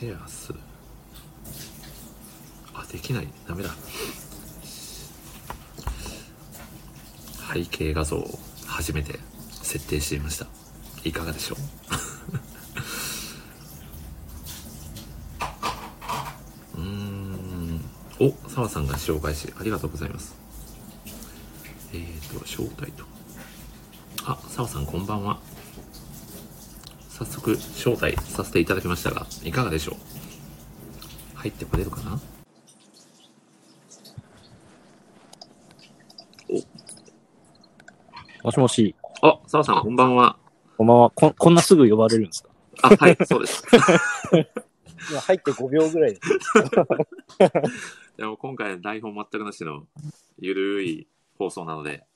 シェアする。あ、できない。ダメだ。背景画像を初めて設定してみました。いかがでしょう？うーん。お、澤さんが紹介し、ありがとうございます。えーと、招待と。あ、澤さんこんばんは。早速招待させていただきましたが、いかがでしょう？入ってこれるかな？もしもし。あ、澤さんこんばんは。こんばんは。ここんなすぐ呼ばれるんですか？あ、はい、そうです。今入って5秒ぐらいです。でも今回台本全くなしのゆるい放送なので、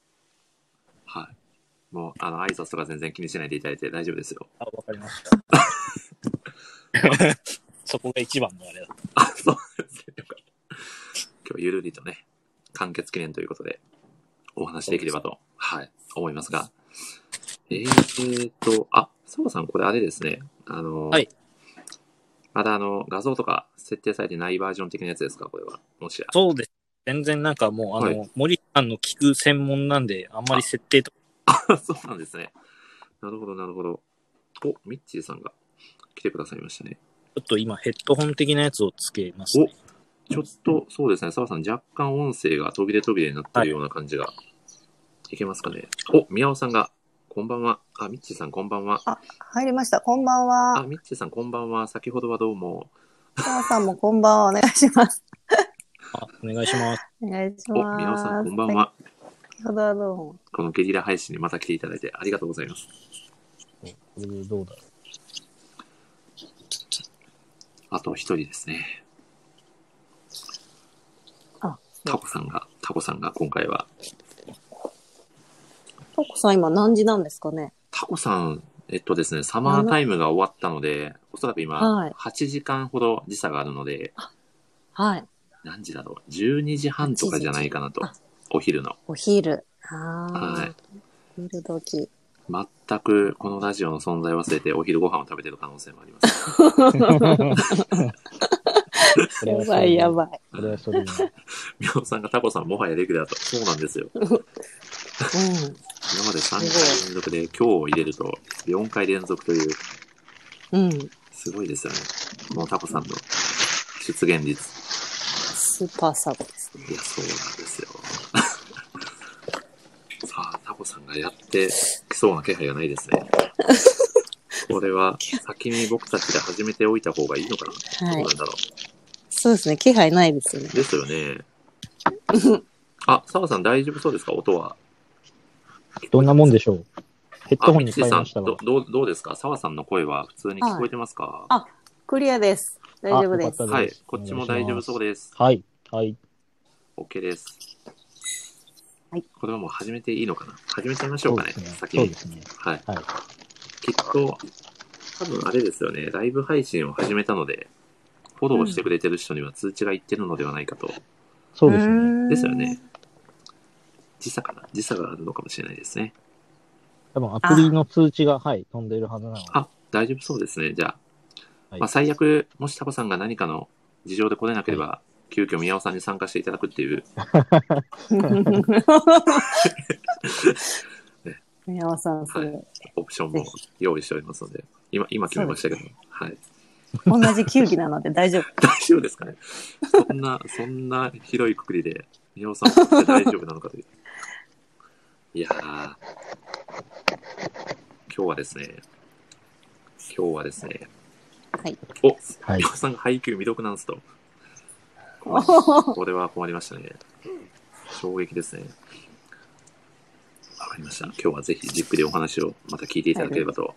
はい。もう、あの、挨拶とか全然気にしないでいただいて大丈夫ですよ。あ、わかりました。そこが一番のあれだ。あ、そうですね。今日ゆるりとね、完結記念ということで、お話しできればと、はい、思いますが。えーと、あ、澤さんこれあれですね。あの、はい。まだあの、画像とか設定されてないバージョン的なやつですか？これは。もしや。そうです。全然なんかもう、あの、は森さんの聞く専門なんで、あんまり設定とか、あ、そうなんですね。なるほど、なるほど。お、ミッチーさんが来てくださいましたね。ちょっと今ヘッドホン的なやつをつけますね。ちょっと、そうですね、澤さん、若干音声が途切れ途切れになってるような感じが。い、けますかね。お、宮尾さんが、こんばんは。あ、ミッチーさん、こんばんは。あ、入りました。こんばんあ、は。ミッチーさん、こんばんは。先ほどはどうも。澤さんもこんばんは。お願いします。あ、お願いします。お願いしお、ます。宮尾さん、こんばんは。先ほど。このゲリラ配信にまた来ていただいてありがとうございます。これでどうだろあと一人ですね。あ、タコさんが、タコさんが今回は、トコさん今何時なんですかね？タコさん、えっとですね、サマータイムが終わったので、おそらく今、はい8時間ほど時差があるので、はい。何時だろう ?12 時半とかじゃないかなとあ。お昼の。お昼。あはいあ。昼時。全くこのラジオの存在を忘れてお昼ご飯を食べてる可能性もあります。う。やばいやばい。これはそれに。みおさんがタコさんもはやレギュラーと。そうなんですよ。うん。今まで3回連続で今日を入れると4回連続という、うん。すごいですよね。もうタコさんの出現率。スーパーサブですね。いや、そうなんですよ。さあ、タコさんがやってきそうな気配がないですね。これは 先に僕たちで始めておいた方がいいのかな、はいどうなんだろそうですね。気配ないですよねう。。ですよね。あ、澤さん大丈夫そうですか？音は。どんなもんでしょう？ヘッあ、ドホンに変えましたがど。どう、どうですか？澤さんの声は普通に聞こえてますか、あクリアです。大丈夫ですはい。こっちも大丈夫そうです。はい。はい。OK です。はい。これはもう始めていいのかな？始めちゃいましょうかね。そうですね。先にそうで。すね。はい。はい。きっと、多分あれですよね。ライブ配信を始めたので、フォローしてくれてる人には通知がいってるのではないかと。そうですね。ですよね。時差かな？時差があるのかもしれないですね。多分アプリの通知が、はい、飛んでるはずなので。あ、大丈夫そうですね。じゃあ、はい。まあ、最悪、もしタコさんが何かの事情で来れなければ、急遽宮尾さんに参加していただくっていう、宮尾さん、それ、はオプションも用意しておりますので、今、今決めましたけど、はい。同じ球技なので大丈夫。大丈夫ですかね？そんな、そんな広いくくりで、宮尾さん大丈夫なのかという。いやー、今日はですね、今日はですね、はい。お、はいさんが配給未読なんすと。お ーこれは困りましたね。衝撃ですね。わかりました。今日はぜひじっくりお話をまた聞いていただければと。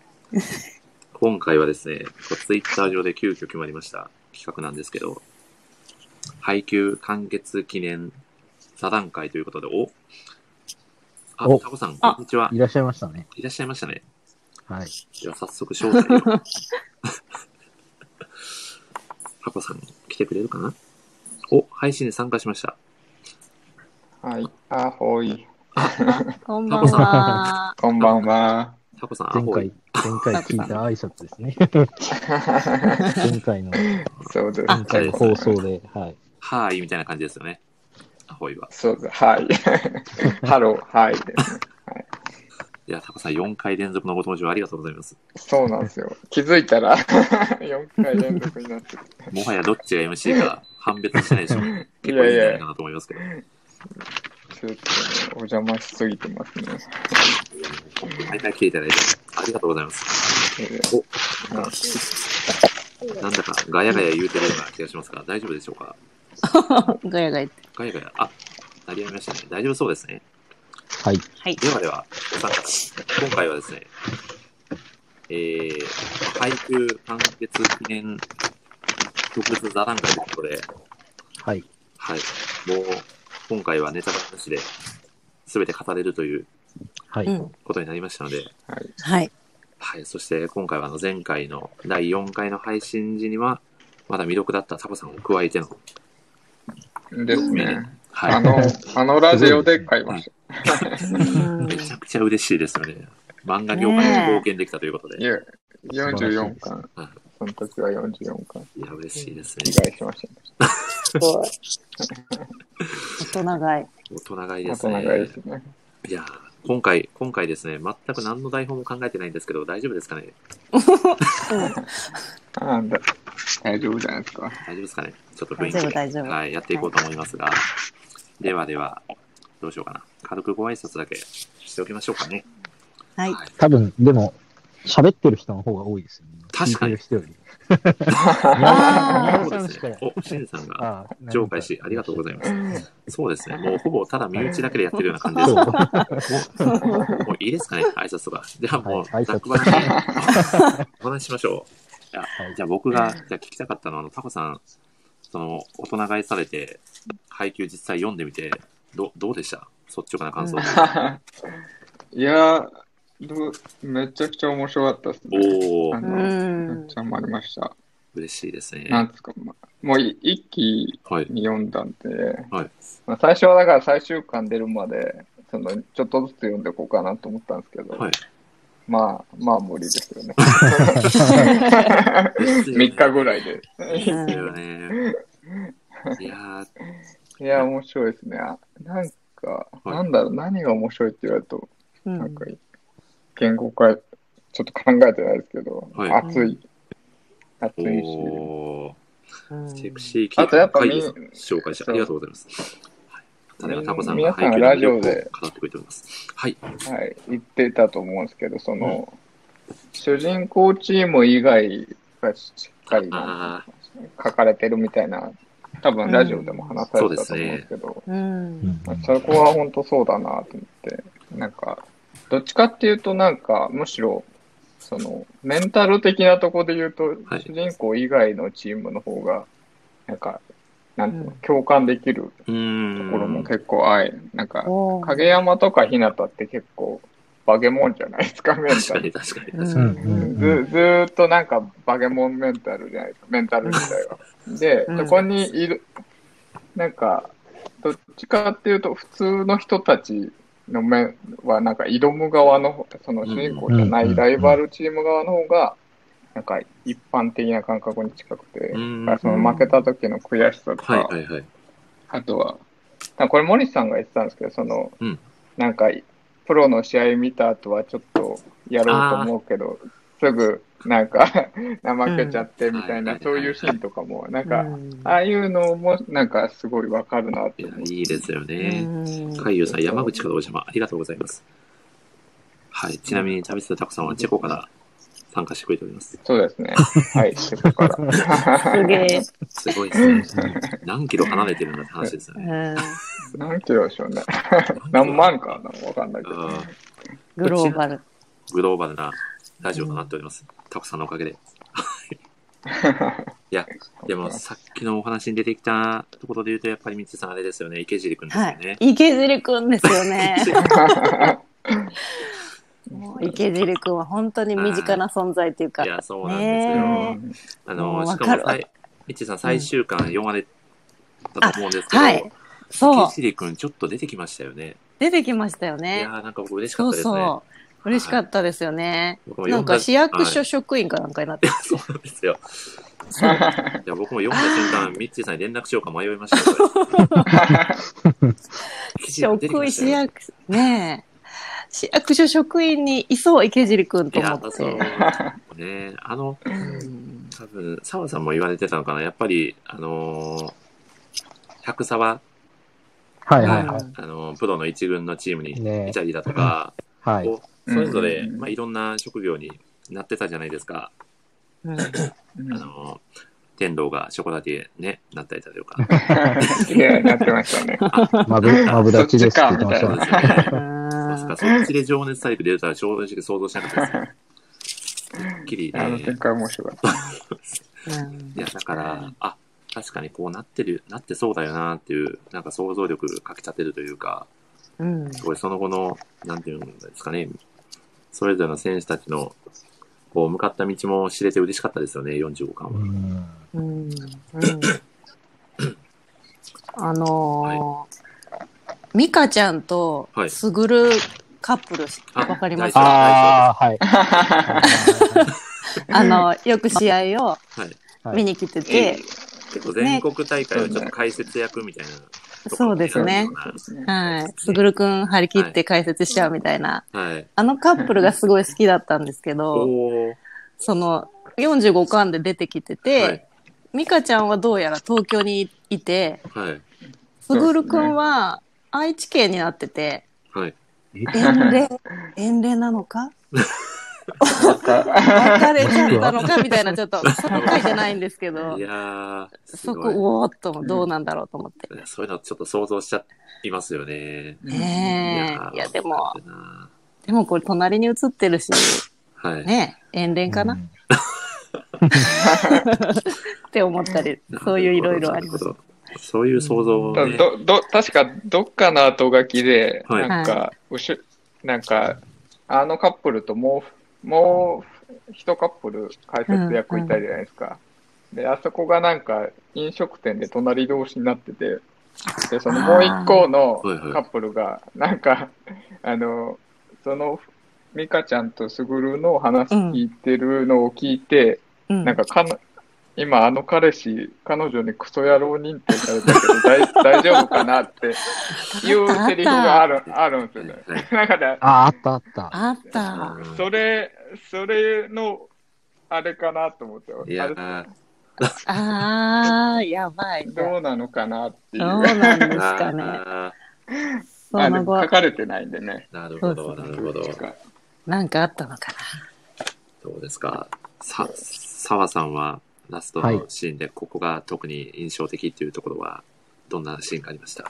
今回はですね、ツイッター上で急遽決まりました企画なんですけど、配給完結記念座談会ということで、おあ、おタコさん、こあんにちは。いらっしゃいましたね。いらっしゃいましたね。はい。では早速招待を。タコさん、来てくれるかな？お、配信に参加しました。はい。あほい。こんばんは。こんばんは。タコさん、 Ahoj 前回。前回聞いた挨拶ですね。前回の、そうです。前回の放送で、はい。はーい、みたいな感じですよね。アホイは。そうです。はい。ハロー、はいですね。いや、タコさん4回連続のご登場ありがとうございます。そうなんですよ。気づいたら 4回連続になってて。もはやどっちが MC か判別してないでしょ。結構いいんじゃないかなと思いますけど。ちょっとね、お邪魔しすぎてますね。毎回来ていただいてありがとうございます。えおーなんだかガヤガヤ言うてるような気がしますが、大丈夫でしょうか？ガヤガヤって。ガヤガヤ、あ、鳴りやみましたね。大丈夫そうですね。はい。はい。ではでは、お三方、今回はですね、えー、配給完結記念特別座談会ということで、はい。はい、もう、今回はネタバレなしで、すべて語れるというはい。うん。ことになりましたので、はい。はい。はい、そして今回はあの前回の第4回の配信時には、まだ未読だったタコさんを加えての、ですね。はい、あの、あのラジオで買いましうん めちゃくちゃ嬉しいですよね。漫画業界に貢献できたということた。で。いや、44巻。はいその時は44巻。いや、嬉しいです被ね。害しました。すごい。大人買い。大人買いです大人がいいでね。すね。いや、今回、今回ですね、全く何の台本も考えてないんですけど、大丈夫ですかね？あだ大丈夫じゃないですか。大丈夫ですかね？ちょっと雰囲気大丈夫大丈夫はい、やっていこうと思いますが、ではでは、どうしようかな。軽くご挨拶だけしておきましょうかね。はい。はい多分、でも、喋ってる人の方が多いですよね。確かに人より。あそうですね。お、しんさんがああ、紹介し、ありがとうございます。そうですね。もうほぼただ身内だけでやってるような感じ。です。もうもういいですかね、挨拶とか。ではもう、はいざっくばらんにお話ししましょう。じゃあはいじゃあ僕が、じゃあ聞きたかったのは、あの、タコさん、その、大人買いされて、配給実際読んでみて、どどうでした？率直な感想。いやどうめちゃくちゃ面白かったですね。おあのめんっちゃハマりました。嬉しいですね。なんですか、まもうい一気はい。に読んだんで、はいまあ、最初はだから最終巻出るまで、そのちょっとずつ読んでいこうかなと思ったんですけど、はい。まあ、まあ無理ですよね。ですよね 3日ぐらいで。ですよね。いやー、いや、面白いですね。あなんか、はいなんだろう、何が面白いって言われると、うんなんか、言語化、ちょっと考えてないですけど、はい熱い。熱いし、おうんー、セクシー系あとやっぱみ会議紹介してありがとうございます。はい。ただいまタコさんが皆さん配給の魅ラジオで力を語ってくれております。はい。はい、言ってたと思うんですけど、その、主人公チーム以外がしっかり書かれてるみたいな、多分ラジオでも話されてたと思うんですけど、うん。うん。まあそこは本当そうだなと思って、なんか、どっちかっていうとなんか、むしろ、その、メンタル的なところで言うと、はい。主人公以外のチームの方が、なんか、なんていうのうん。共感できる。ところも結構あい、なんか、影山とか日向って結構、バケモンじゃないですか、メンタル確かに。確かに確かに。うんうんずずーっとなんかバケモンメンタルじゃないですか、メンタル自体は。で、うんそこにいる、なんか、どっちかっていうと、普通の人たちの面は、なんか挑む側の、その主人公じゃなうんいライバルチーム側の方が、なんか一般的な感覚に近くて、その負けた時の悔しさとか、はいはいはい。あとは、これ森さんが言ってたんですけど、その、うんなんか、プロの試合見た後はちょっとやろうと思うけど、すぐなんか 怠けちゃってみたいな、うんそういうシーンとかも、なんか、うんああいうのもなんかすごいわかるなっていや。いいですよね。うん海優さん、山口からお邪魔、ありがとうございます。はい。ちなみに、旅するたくさんはチェコから参加してくれております。そうですね。はい、そこから。すげえ。すごいですね。何キロ離れてるんだって話ですようね。ん。何キロでしょうね。何万かなわかんないけど。グローバル。グローバルなラジオとなっております。たくさんのおかげで。いや、でもさっきのお話に出てきたところで言うと、やっぱりみつさんあれですよね。池尻くんですよはね。い。池尻くんですよね。もう池尻くんは本当に身近な存在っていうか。いや、そうなんですよ。ねあの、しかもさい、みちさん最終巻読まれたと思うんですけど、はい。そう池。尻くんちょっと出てきましたよね。出てきましたよいねや。ーなんか僕嬉しかそうったですね。そう。嬉しかったですよね。僕もなんか市役所はい職員かなんかになって。そうなんですよ。そういや、僕も読んだ瞬間、ミッチーさんに連絡しようか迷いました 職員、市役、ねえ。市役所職員にいそう、池尻くんと思っそうて。ね、あの、うん多分、澤さんも言われてたのかな、やっぱり、あのー、百沢、はいはいはい。あのープロの一軍のチームにねいたりだとか、はい。こうそれぞれ、うんまあ、いろんな職業になってたじゃないですか。うんうんあのー、天童がショコラティエね、なったりだとか。いや、なってましたね。まぶ、まぶ立ちですって言ってましたね。か そっちで情熱大陸出たら正直想像しなかったですね。はっきりねあの展。開面白かった。う んいや、だから、あ、確かにこうなってる、なってそうだよなっていう、なんか想像力かけちゃってるというか、うんすごいその後の、なんていうんですかね、それぞれの選手たちの、こう、向かった道も知れて嬉しかったですよね、45巻は。うん。うんうん。あのーミカちゃんとはい。スグルカップルあわかります？大丈夫ああ、はい。あの、よく試合をはい。はい。見に来てて、結構全国大会はちょっと解説役みたいな、そうですね。はい。すぐるくん張り切って解説しちゃうみたいな。はい。あのカップルがすごい好きだったんですけど。その45巻で出てきてて、はい。ミカちゃんはどうやら東京にいて、はい。すぐるくんは愛知県になってて、はい。遠霊、遠霊なのか？別れちゃったのかみたいな、ちょっと、その回じゃないんですけどい、やそこ。おーっと、どうなんだろうと思って。そういうのちょっと想像しちゃいますよね。ねえ。いや、でも、でもこれ隣に映ってるし、はい。ねえ、遠恋かな、うんって思ったり、そういういろいろあります。そういう想像をね。ど、ど、確かどっかの後書きで、はいなんか、うしゅ、なんか、あのカップルともう、もう一カップル解説役いたじゃないですか。で、あそこがなんか飲食店で隣同士になってて、で、そのもう一個のカップルが、なんか、あの、その、ミカちゃんとスグルの話聞いてるのを聞いて、うんなんかかの、今あの彼氏、彼女にクソ野郎認定されたけど大 大丈夫かなっていうセリフがある、あるんですよね。だから、あ、あったあった。あった。それ、それの、あれかなと思って、いやー、あー、やばい。どどうなのかなっていう。うなんですかね。あその後書、かれてないんでね。ーなるほど、なるほど。なんかあったのかどうですか？さ、澤さんはラストのシーンでここが特に印象的っていうところは、どんなシーンがありました？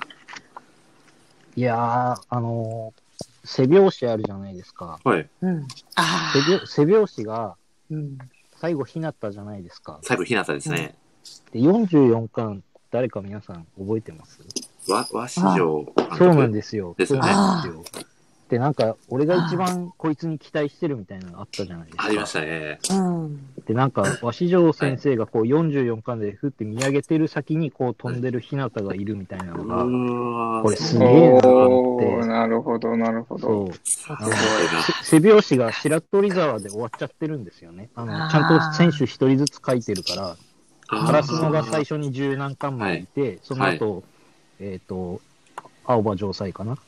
いやー、あのー、背拍子あるじゃないですか。はい。な。うん。あ背拍背拍子がー。うん。最後ひなったじゃないですか。最後、ひなたですね。で、44巻、誰か皆さん覚えてます？わ、和紙城監督。そうなんですよ。ですよねそうなんですよ。で、なんか、俺が一番こいつに期待してるみたいなのあったじゃないですか。ありましたね。うん。で、なんか、鷲城先生がこう44巻でふって見上げてる先にこう飛んでる日向がいるみたいなのが、うわーこれすすげえなとお思ってー、なるほど、なるほど。背拍子が白鳥沢で終わっちゃってるんですよね。あの、ちゃんと選手一人ずつ書いてるから、カラスノが最初に十何巻までいて、その後、えっ、と、青葉城西かな。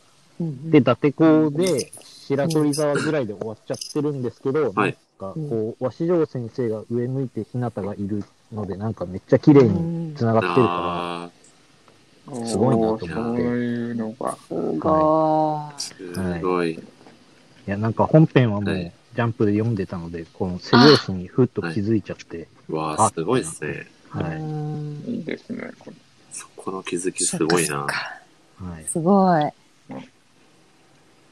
うんで、伊達校で白鳥沢ぐらいで終わっちゃってるんですけど、はいなんかこう、鷲城先生が上向いて日向がいるので、なんかめっちゃ綺麗に繋がってるかあすごいなと思ってそういうのが。すごい。ーすごい。ら、いや、なんか本編はもう、はいジャンプで読んでたので、この背拍子にふっと気づいちゃって、わあ、すごいですね。はい。うんいいですね。これそこの気づきすごいな。はい。すごい。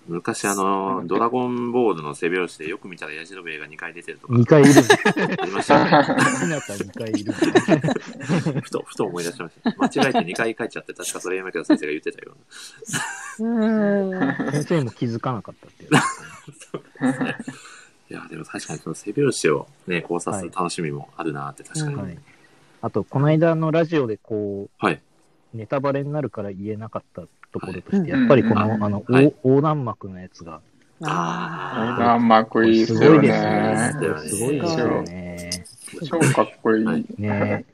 昔あの、ドラゴンボールの背拍子でよく見たらヤジロベエが2回出てるとか2回いる。ありましたよね。日向2回いる。ふと、ふと思い出しました。間違えて2回書いちゃって、確かそれ山倉先生が言ってたようん。先生も気づかなかったっていう。いや、でも確かにその背拍子をね、考察する楽しみもあるなって確かに。あと、この間のラジオでこう、はい。ネタバレになるから言えなかったところとして、うんやっぱりこの、うんあの、はい。横横断幕のやつが、あ横断幕いいっすよすごいですねね。。すごいですよ。ね。超かっこいい。はいね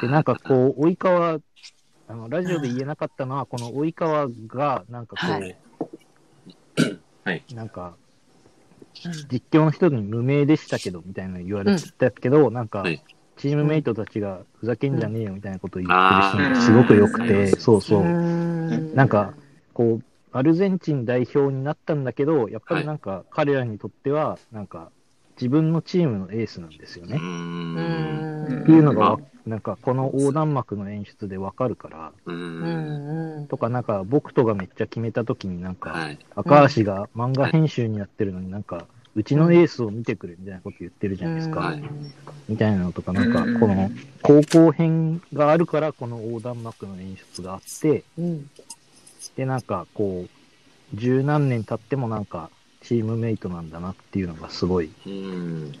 で、なんかこう、及川、あの、ラジオで言えなかったのは、この及川が、なんかこう、はい。はい。なんか、うん。実況の人に無名でしたけど、みたいなの言われてたけど、なんかはい、チームメイトたちがふざけんじゃねえよみたいなことを言あってるーシーンがすごく良くうんて、そうそうう。んなんか、こう、アルゼンチン代表になったんだけど、やっぱりなんか、彼らにとっては、なんか、自分のチームのエースなんですよ。ね。ん。っていうのがま、なんか、この横断幕の演出でわかるから、とか、なんか、僕とがめっちゃ決めたときになんか、はい。赤橋が漫画編集になってるのになんか、うちのエースを見てくれみたいなこと言ってるじゃないですか。はいみたいなのとか、なんかうん、この、高校編があるから、この横断幕の演出があって、うんで、なんか、こう、十何年経ってもなんか、チームメイトなんだなっていうのがすごいうん。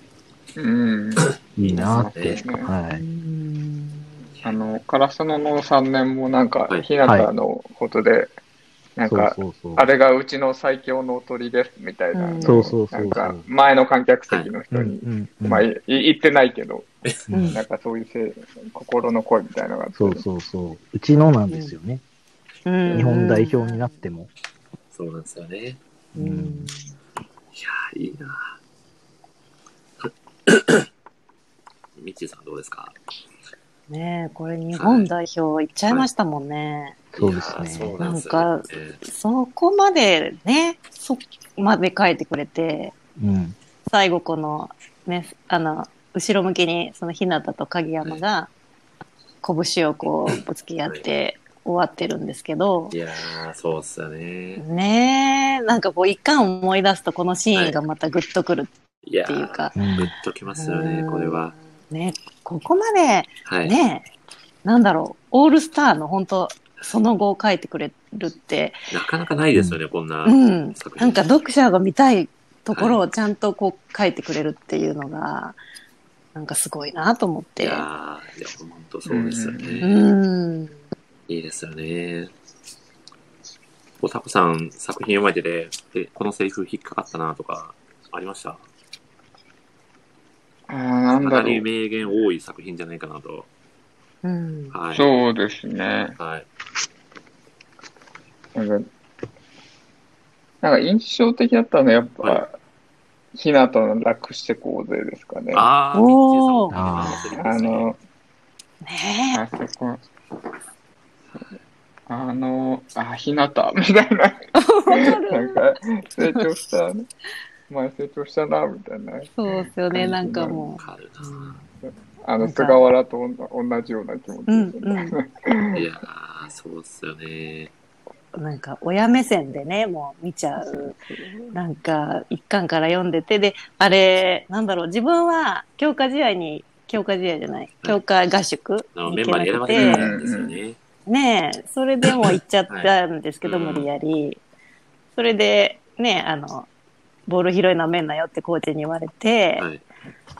うん。いいなって。いいですねはい。うんあの、カラスノの3年もなんかはい、ひなたのことで、なんそうか、そうそう。あれがうちの最強の鳥ですみたいなそうそうそうなんか、前の観客席のう人に、んうんうんまあ、い言ってないけど、うんなんかそういうせい心の声みたいなのがそうそうそう。うちのなんですよね。うん日本代表になっても。そうなんですよね。うんいやー、いいな ミッチーさんどうですか？ねえ、これ日本代表行っちゃいましたもんね。そうですねう。なんですよなんねそこまでね、そこまで書いてくれて、うん。最後この、ね、あの、後ろ向きにその日向と影山が拳をこうぶつけ合って終わってるんですけどい、やー、そうっすよね。ねえ、なんかこう一回思い出すとこのシーンがまたグッとくるっていうか、うんグッときますよね、これは。ね、ここまではい。ね、なんだろう、オールスターの本当その後を書いてくれるって、なかなかないですよね、こんなうん。なんか読者が見たいところをちゃんとこう書いてくれるっていうのが、なんかすごいなと思っいて。やー、いや、本当そうですようね。ん。いいですよね。おたこさん、作品読まれてて、でこのセリフ引っかかったなとか、ありました？あーなんかなり。名言多い作品じゃないかなと。うん。はい。そうですね。はい。なんか、なんか印象的だったのはやっぱ、はひなたの楽してこうぜですかね。ああー、おーミッチーさんのセリフですねの、ねあそこ、あの、あ、ひなたみたいな、なんか、成長した、お前成長したな、みたいな。そうですよね、なんかわもかるあの、菅原と同じような気持ち。いやー、そうっすよね。うん。なんか親目線でね、もう見ちゃう。なんか一巻から読んでて、で、あれ、なんだろう、自分は強化試合に、強化試合じゃない、強化合宿にメンバーに選行けなくて、ばれてるんですよね。ねえ、それでも行っちゃったんですけど、はい無理やり。それで、ねあの、ボール拾いなめんなよってコーチに言われて、はい。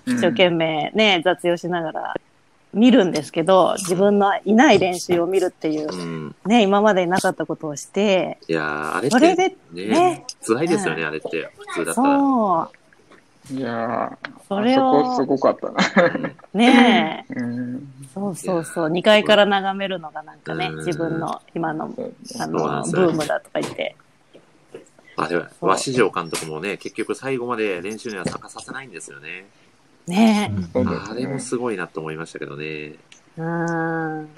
一生懸命ね、雑用しながら見るんですけど、自分のいない練習を見るっていうう、ん。ね、今までになかったことをして、いやー、あれそれってで、ねね、辛いですよね、うんあれって。普通だったら。そう、いやー、それあそこをす、ごかったな。うんねうん。そうそうそう、2階から眺めるのがなんかねうん、自分の今の、あの、ブームだとか言って。あれは、そう鷲城監督もね、結局最後まで練習には参加させないんですよね。ねそうですあれもね。すごいなと思いましたけどね。うん。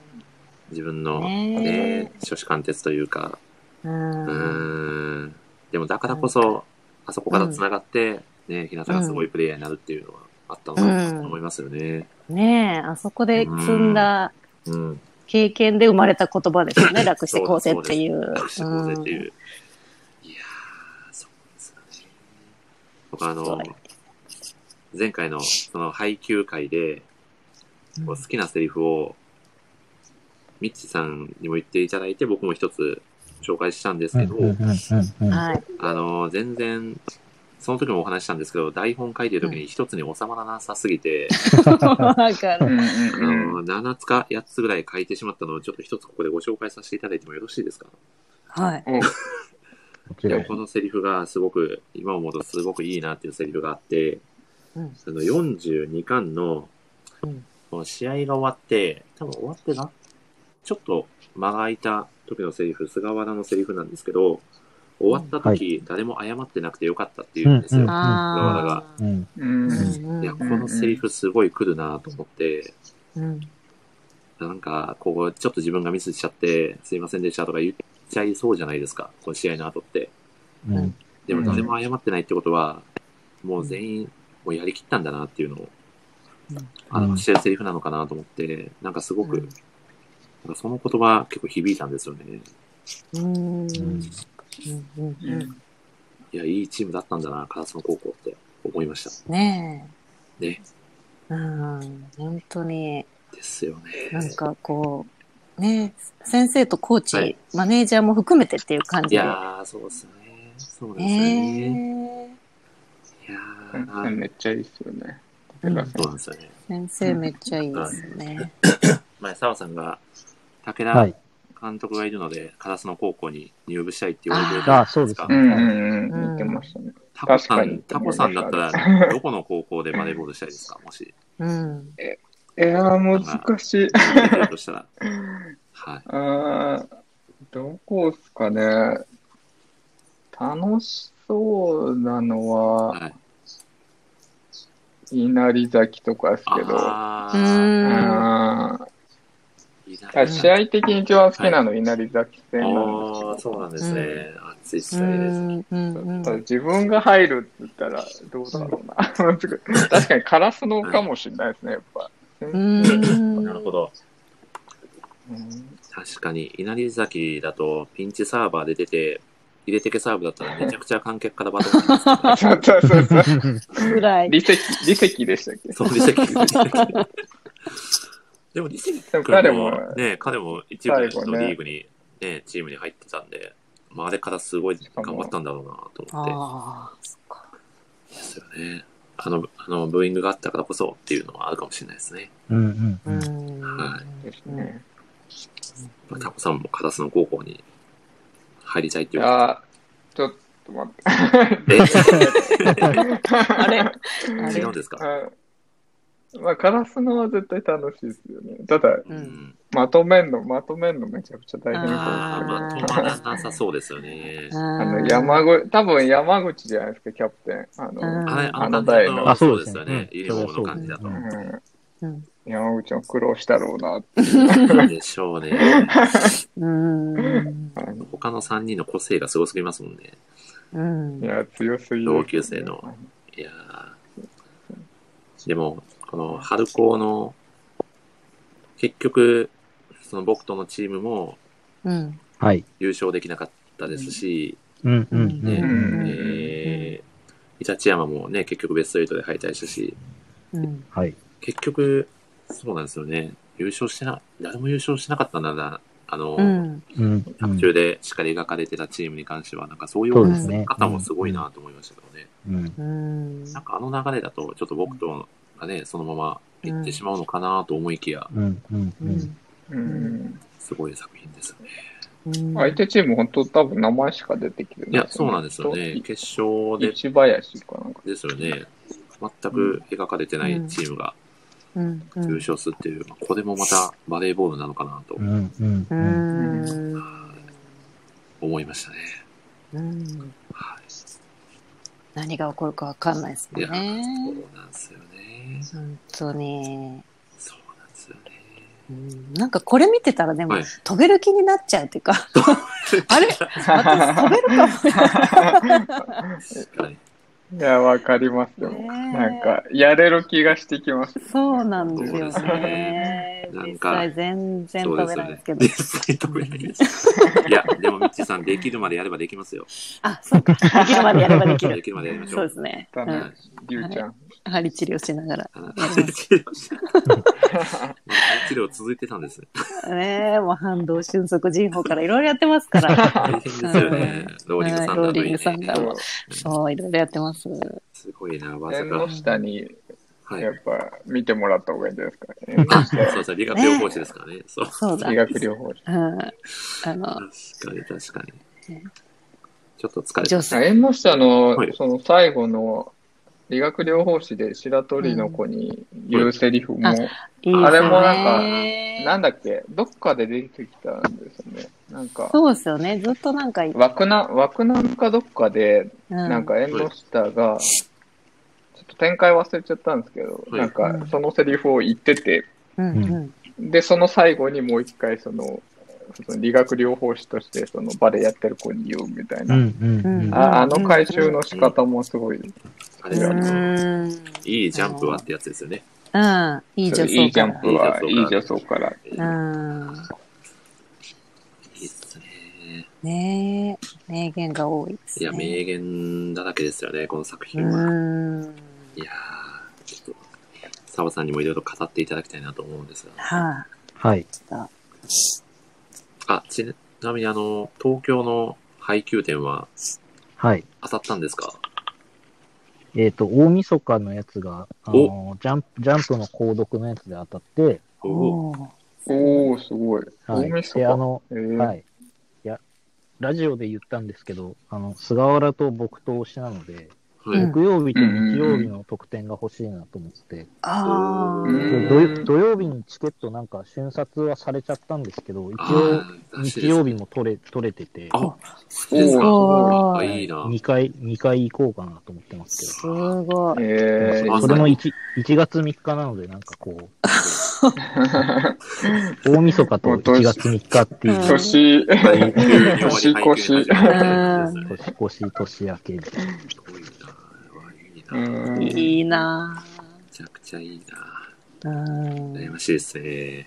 自分のねね、初子貫徹というか。う。うん。でもだからこそ、あそこから繋がって、ね、日向がすごいプレイヤーになるっていうのはあったのかなと思いますよね。ねえ、あそこで積んだうん。経験で生まれた言葉ですよね、楽してこうぜっていう。楽してこうぜっていう。いやー、そうですよね。僕あの前回のその配給会で、好きなセリフを、ミッチさんにも言っていただいて、僕も一つ紹介したんですけど。あの、全然、その時もお話ししたんですけど、台本書いてる時に一つに収まらなさすぎて、わかる。うんあうんうん。の、7つか8つぐらい書いてしまったのを、ちょっと一つここでご紹介させていただいてもよろしいですか？はい。いやも。このセリフがすごく、今思うとすごくいいなっていうセリフがあって、うんその42巻の試合が終わって、多分終わってな、ちょっと間が空いた時のセリフ、菅原のセリフなんですけど、終わった時、誰も謝ってなくてよかったって言うんですよ。うんうんああ。うん。うん。うんいや、このセリフすごい来るなと思って、うんなんか、ここちょっと自分がミスしちゃって、すいませんでしたとか言っちゃいそうじゃないですか、この試合の後って。うん。でも誰も謝ってないってことは、もう全員、もうやりきったんだなっていうのを、表してるセリフなのかなと思って、なんかすごく、うんなんかその言葉結構響いたんですよね。うんうんうんうんいや、いいチームだったんだな、カラスの高校って思いました。ねね。え。うん。本当に、ですよね。なんかこう、ね先生とコーチ、はいマネージャーも含めてっていう感いじで。やー、そうですね。そうですよね。えいや めっちゃいいっすよね。うんそうなんですよね。先生めっちゃいいですね。前、澤さんが、武田はい。監督がいるので、カラスの高校に入部したいって言われてるじゃないあそうですねうんうんうん。言ってましたね。タコさん、タコさんだったら、どこの高校でバレーボールしたいですか？もし、うん。いやー、難しい。としたら。はい。あーどこっすかね。楽しそうなのは、はい。稲荷崎とかですけど。ああ試合的に一番好きなの稲荷崎戦なんですああ、そうなんですね。熱い試う合です。ん。うん。うんただ自分が入るって言ったらどうだろうな。確かにカラスのかもしれないですね、やっぱ。うん。なるほど。うん確かに、稲荷崎だと、ピンチサーバーで出て、入れてけサーブだったらめちゃくちゃ観客からバトンが そうそうそうそう。ぐらい。離席、離席でしたっけ？そう、離席。離席でも、離席でも君彼もも、ね、彼も一部のリーグに、ね、チームに入ってたんで、まあ、あれからすごい頑張ったんだろうなと思って。ああ、そっか。ですよね。あの、あの、ブーイングがあったからこそっていうのはあるかもしれないですね。うんううんうん。ん。はですね。まあタコさんもカラスの高校に入りたいっていいう。やーちょっと待って。え？あれ？違うんですか？あまあ、カラスのは絶対楽しいですよね。ただ、う。うんん。まとめんの、まとめんのめちゃくちゃ大変そうですああ、けど。まあ、止まらなさそうですよね。あの、山口、多分山口じゃないですか、キャプテン。あうんの、あれ、ああのの台のあそううですよね。ユニフォームの感じだと。山口も苦労したろうなって。でしょうね。うん。他の3人の個性がすごすぎますもんね。うんい。や、強すぎる。同級生の。いやーでも、この春高の、結局、その僕とのチームもうん。はい。優勝できなかったですし、うんうんうねん。えー、イタチヤマもね、結局ベスト8で敗退したし、うん。はい。結局、そうなんですよね。優勝してな、誰も優勝しなかったんだな、あの、うん。うん途中でしっかり描かれてたチームに関しては、なんかそういうそうですね方もすごいなと思いましたけどね。うん。うん。なんかあの流れだと、ちょっと僕とがね、そのまま行ってしまうのかなと思いきや、うんうんううん。ん。うん。すごい作品ですよね。うん相手チーム本当多分名前しか出てきてないいや、そうなんですよね。決勝で市林かなんか。ですよね。全く描かれてないチームが優勝するっていう、まあこれもまたバレーボールなのかなとうんうんううん。ん。思いましたね。うん。はい。何が起こるかわかんないですいや、もんね。そうなんですよね。本当に。そうなんですよね。うんなんかこれ見てたらでも、はい飛べる気になっちゃうっていうか、あれ？私飛べるかも。確かに。いや、わかりますよ。ねえなんか、やれる気がしてきます。そうなんですよね。実なんか際全然飛そうですよねべないですけ。ど。実際飛べないです。いや、でもミッチーさん、できるまでやればできますよ。あ、そうか。できるまでやればできる。できるまでやりましょそうう。ですね。うだねん。りゅうちゃん。針治療しながら。治療し治療続いてたんですね。ね え、もう反動瞬足人法からいろいろやってますから。大変ですよね。ローリングサンダーローリングサンダーもねそう、いろいろやってます。すごいな、まさか縁の。下に、はいや。っぱ、見てもらった方がいいんじゃないですか？縁のあ、下そうそう、理学療法士ですからね。そう。そうだ。理学療法士。うん。あの、確かに、確かに。ちょっと疲れた。女性。縁の下のはい、その最後の理学療法士で白鳥の子に言うセリフも、あれもなんかなんだっけ、どっかで出てきたんですよね。なんか、そうですよね。ずっとなんか、うん、枠な、枠なんかどっかで、なんか縁の下が、ちょっと展開忘れちゃったんですけど、はい。なんかそのセリフを言ってて、うんうん。で、その最後にもう一回その、その理学療法士としてそのバレエやってる子に言うみたいな。うんうんうん。ああの回収の仕方もすごい。いいジャンプはってやつですよね。うん。いい女装いいジャンかプは、いい女装から。ら。うん。いいっすね。ねえ。名言が多いですね。いや、名言だらけですよね、この作う品は。ん。いやー、ちょっと、澤さんにもいろいろ語っていただきたいなと思うんですが。ははい。あ、ちなみにあの、東京の配給店ははい。当たったんですか？えっ、と、大晦日のやつが、あのジャンプ、ジャンプの購読のやつで当たって、い。おおおーおー、すごい。はい。大晦で、あ日。の、えーはい。いや、ラジオで言ったんですけど、あの、菅原と僕と推しなので、木曜日と日曜日の特典が欲しいなと思って、あ土土曜日にチケットなんか瞬殺はされちゃったんですけど、一応日曜日も取れ、取れてて、あ、おですかごいあ、いいな。2回、二回行こうかなと思ってますけど。すごい。えーあそれも 1, 1月3日なので、なんかこう、大晦日と1月3日っていう、うん年、年り配給に始まるってやつですね年越し、年明けうんめいいなちゃくちゃいいな。ぁ。うん。羨ましいですね。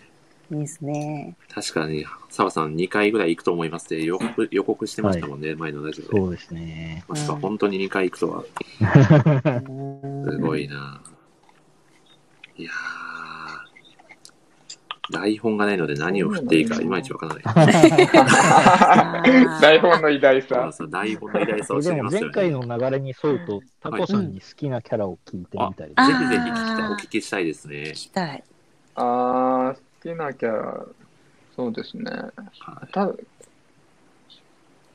いいですね。確かに、澤さん2回ぐらい行くと思いますって予告予告してましたもんね、前のラジオで。そうですね。まさか本当に2回行くとは、すごいな。いやー、台本がないので何を振っていいかいまいちわからない。台本の偉大さ。台本の偉大さを知りますよね。前回の流れに沿うと、タコさんに好きなキャラを聞いてみたり。あぜひぜひ聞きたいお聞きしたいですね聞。きたい。あー、好きなキャラ、そうですね。はいた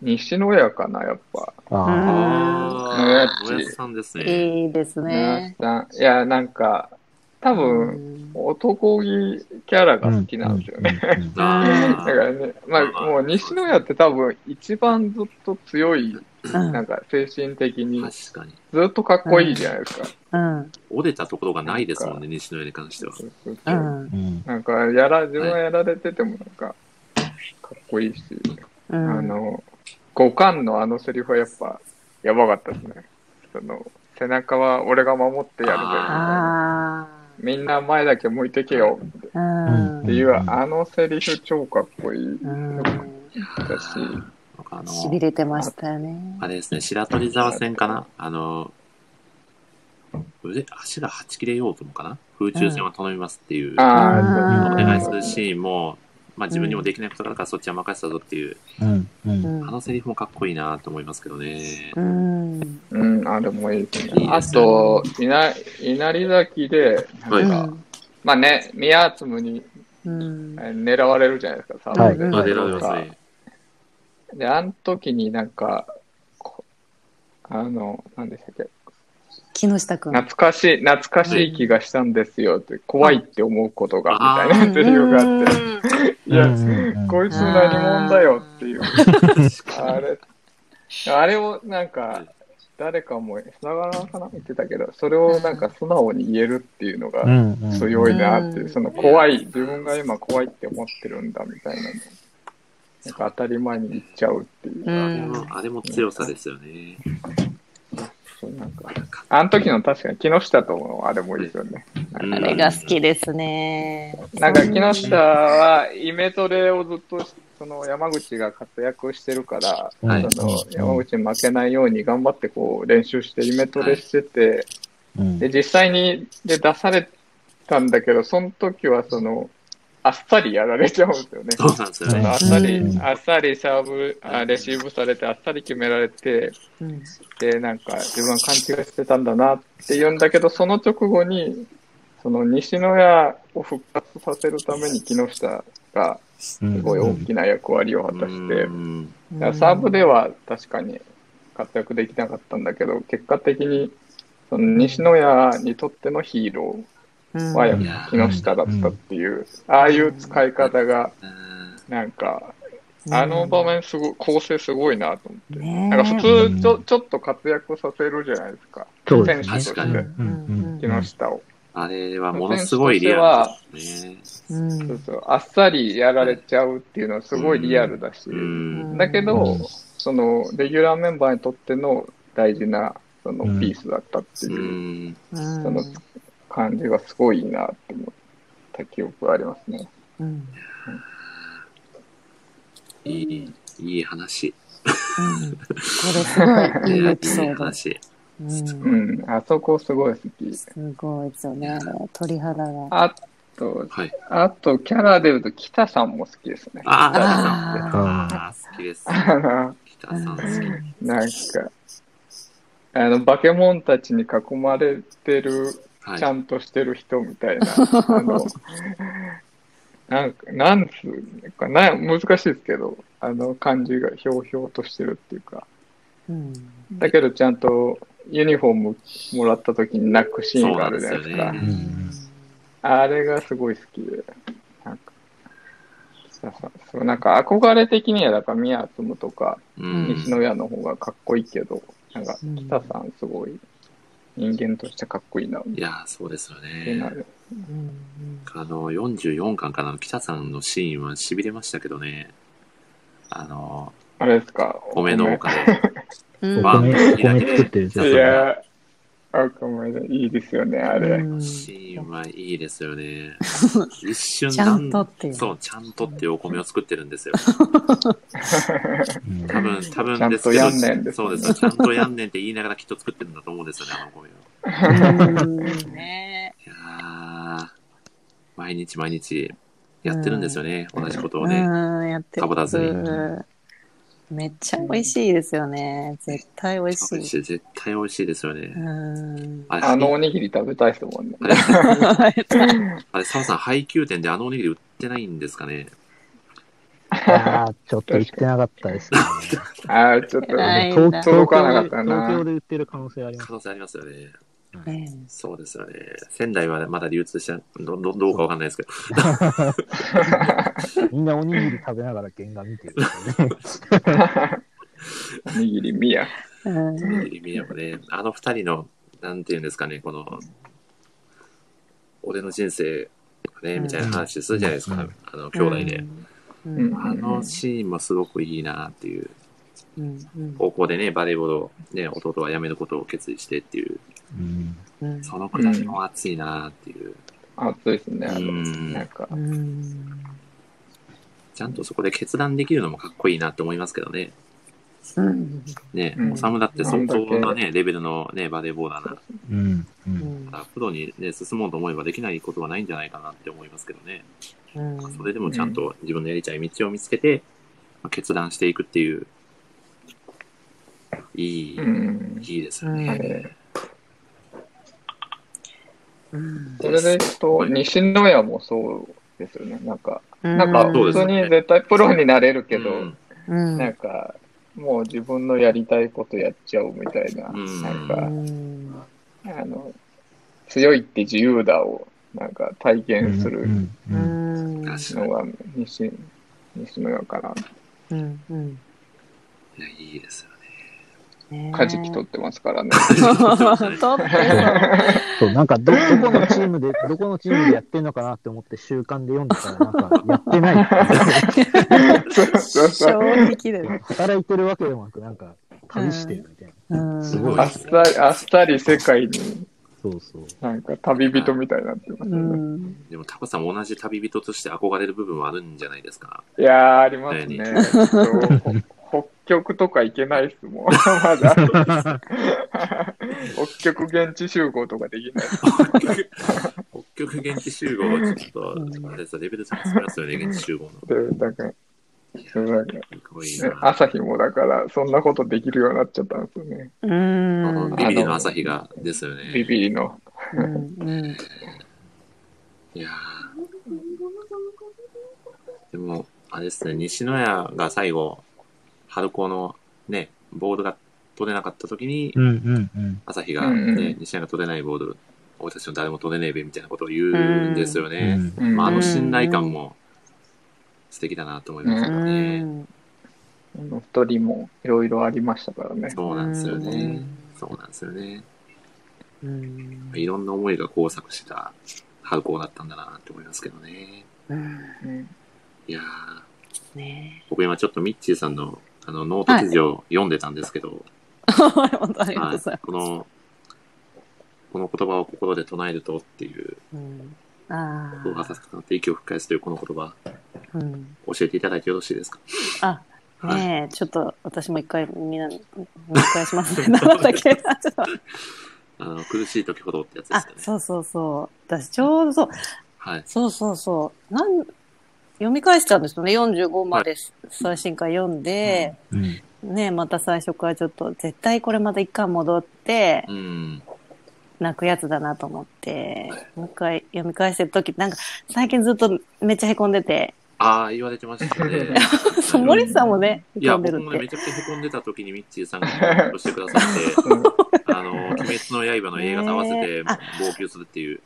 西野屋かな、やっぱ。ああのやつー、もやさんですね。いいですね。ね、いや、なんか、多分、男気キャラあ。が好きなんですよね。。だかーらね、まあ、もう西野屋って多分一番ずっと強い、うんなんか精神的に確かに。ずっとかっこいいじゃないですか。うん。折れたところがないですもんね、西野屋に関しては。そうそうう。そうなんか、やら、自分がやられててもなんか、かっこいいし、うん。あの、五巻のあのセリフはやっぱ、やばかったですね。その、背中は俺が守ってやるぜ、みたいな。あみんな前だけ向いてけよ、っ。ていう、あのセリフ超かっこいい。うん。だし、あの、しびれてましたよね。あれですね、白鳥沢線かな？あの、腕、足がはち切れようともかな？空中戦を頼みますっていう、あうんお願いするシーンも、まあ自分にもできないことだからそっちは任せたぞっていう、うんううんんあのセリフもかっこいいなと思いますけどね。うん。うん、あれもいいですいいね。あですねと、稲稲荷崎で、はないんか、まあね、宮津むにうん。えー狙われるじゃないですか、サはいーブで。あ、出られますね。で、あの時になんか、こあの、なんでしたっけ、木下くん。懐かしい、懐かしい気がしたんですよ。って、怖いって思うことが、あみたいなセリフがあって、いや、うんこいつ何者だよっていう、あれ、あれをなんか、誰かも、砂川かな言ってたけど、それをなんか素直に言えるっていうのが強いなっていう、うんその怖い、自分が今怖いって思ってるんだみたいなの。なんか当たり前に言っちゃうっていう。あれも強さですよね。そうなんか。あの時の確かに木下とのあれもいいですよね。うん。あれが好きですね。なんか木下はイメトレをずっとしその山口が活躍してるから、はい。その山口に負けないように頑張ってこう練習してイメトレしてて、うん。で実際にで出されたんだけど、その時はそのあっさりやられちゃうんですよね。そうなんですよね。あっさり、うんあっさりサーブあ、レシーブされて、あっさり決められて、うん。で、なんか自分は勘違いしてたんだなって言うんだけど、その直後に、その西野屋を復活させるために木下がすごい大きな役割を果たして、うんだからサーブでは確かに活躍できなかったんだけど、結果的に、その西野谷にとってのヒーロうんーはや木下だったっていう、ああいう使い方が、うん。なんか、あの場面すごい、構成すごいなと思って。ねえ。なんか普通ちょ、ちょっと活躍させるじゃないですか。そうですね。選手として、確かに。うん木下を。あれはものすごいリアルですね。うんそうそう、あっさりやられちゃうっていうのはすごいリアルだし、うん。だけど、うん。その、レギュラーメンバーにとっての大事な、その、うん。ピースだったってう。いう、ん。うん。その感じがすごいいいなって思った記憶がありますね。うんいい、いい話。うんこれすごいいいエピソいいード。話。うんうん、あそこすごい好き。すごいですよね。鳥肌が。あと、はい。あと、キャラで言うと、北さんも好きですね。ああ、ああ、好きです。あの北さん好き。なんか、あの、バケモンたちに囲まれてる、はいちゃんとしてる人みたいな、あの、なんか、なんつうかな、難しいですけど、あの感じがひょうひょうとしてるっていうか、うん。だけどちゃんとユニフォームもらった時に泣くシーンがあるじゃないですか。そうなんあれがすごい好きで、なんか、そうなんか憧れ的には、だから宮津とか、うん。西野屋の方がかっこいいけど、なんかうん。北さんすごい人間としてかっこいいな、っいや、そうですよね。あの、44巻からの北さんのシーンは痺れましたけどね。あの、あれですか？米農家で。うんまあお米、お米作ってるじゃん。いや、あ、ごめんなさい。いいですよね、あれ。うんシーンはいいですよね。一瞬ちゃんとっていうそう、ちゃんとっていうお米を作ってるんですよ。うん多分、多分ちゃんとですけど、やんねんですそうですよ。ちゃんとやんねんって言いながらきっと作ってるんだと思うんですよね、あのお米を。うんねいやー、毎日毎日やってるんですよね、同じことをね。うん、やってかぶらずにうんめっちゃ美味しいですよね。絶対美味しい。美味しい絶対美味しいですよね。うん。あれ、あのおにぎり食べたいですもんね。あれ、あれ 澤さん、配給店であのおにぎり売ってないんですかね？ああ、ちょっと行ってなかったですね。ああ、ちょっと、届かなか東京でったな東京で売ってる可能性あります可。能性ありますよね。ねそうですよね。仙台はまだ流通してどどどうかわかんないですけど。みんなおにぎり食べながら原画見てるね。おにぎりみや。うんイミヤもね、あの二人の、なんていうんですかね、この、俺の人生がね、うんみたいな話するじゃないですか、うんあの、兄弟で。うんあのシーンもすごくいいなっていう。うんうん高校でね、バレーボールを、ね、弟は辞めることを決意してっていう、うんうんそのくだりも熱いなっていう。熱いですね、あの、うんなんかう。んちゃんとそこで決断できるのもかっこいいなって思いますけどね。うんね、うんおさむだって相当なね、レベルのね、バレーボーラーなうん。う。うんプロに、ね、進もうと思えばできないことはないんじゃないかなって思いますけどね。うんそれでもちゃんと自分のやりたい道を見つけて、まあ、決断していくっていう、いい、うん。いいですよね。それでいくと、西野屋もそうですよね。なんか、なんか、普通に絶対プロになれるけど、なんか、もう自分のやりたいことやっちゃうみたいな、うん。なんうか、ん。あの、強いって自由だを、なんか体験する。のが西、西野屋かな。うん。うん。いや、いいですよカジキ取ってますからね。取ってそう、なんかど、どこのチームで、どこのチームでやってんのかなって思って習慣で読んでたら、なんか、やってないっていう。そうそうそう。衝撃だよ。働いてるわけでもなく、なんか、旅してるみたいな。うんすごいあっさり、あっさり世界にそうそう。なんか旅人みたいになってますね。んでも、タコさんも同じ旅人として憧れる部分はあるんじゃないですか？いやー、ありますね。北極とか行けないっすもん。まだ。北極現地集合とかできない。北極現地集合はちょっと、あれですよレベル高すぎますよね、現地集合の。で、だから、そうなん。朝日もだから、そんなことできるようになっちゃったんですよね。うんあのビビリの朝日がですよね。ビビリの。いやーでも、あれですね、西野屋が最後、春高のね、ボールが取れなかった時に、うんうんうん。朝日がうんね、うん。西山が取れないボール、俺たちの誰も取れねえべみたいなことを言うんですよね。うんまあ、あのうん信頼感も素敵だなと思いますうよね。の二人もいろいろありましたからね。そうなん。ですようねん。そうなん。ですよね。うん。いろん。な思いが交錯した春高だったん。だなって思いますけどね。いやー、ね僕今ちょっとミッチーさん。のあのノート記事を読んでたんですけど、本当ありがとうございはいこの、この言葉を心で唱えるとっていう、ます。うんあ心が浅くなって息を吹き返すというこの言葉、あ。うん。教えていただいてよろしいですか？あ、ねえ、ちょっと私も一回みんなに見返しますね。なんだっけ？ちょっとあの、苦しい時ほどってやつですあか、ね。そうそうそう。私ちょうどそう、はい。そうそうそう。なん読み返したんですよね。45まで最新回読んで、うんねまた最初からちょっと絶対これまた一回戻ってうん。泣くやつだなと思って、もう一回読み返してる時なんか最近ずっとめっちゃ凹んでて、ああ、言われてましたね。そう森さんもね、いや、凹んでる僕もね、め。ちゃくちゃ凹んでた時にミッチーさんがコしてくださって、う んあの、鬼滅の刃の映画と合わせてねあ号泣するっていう。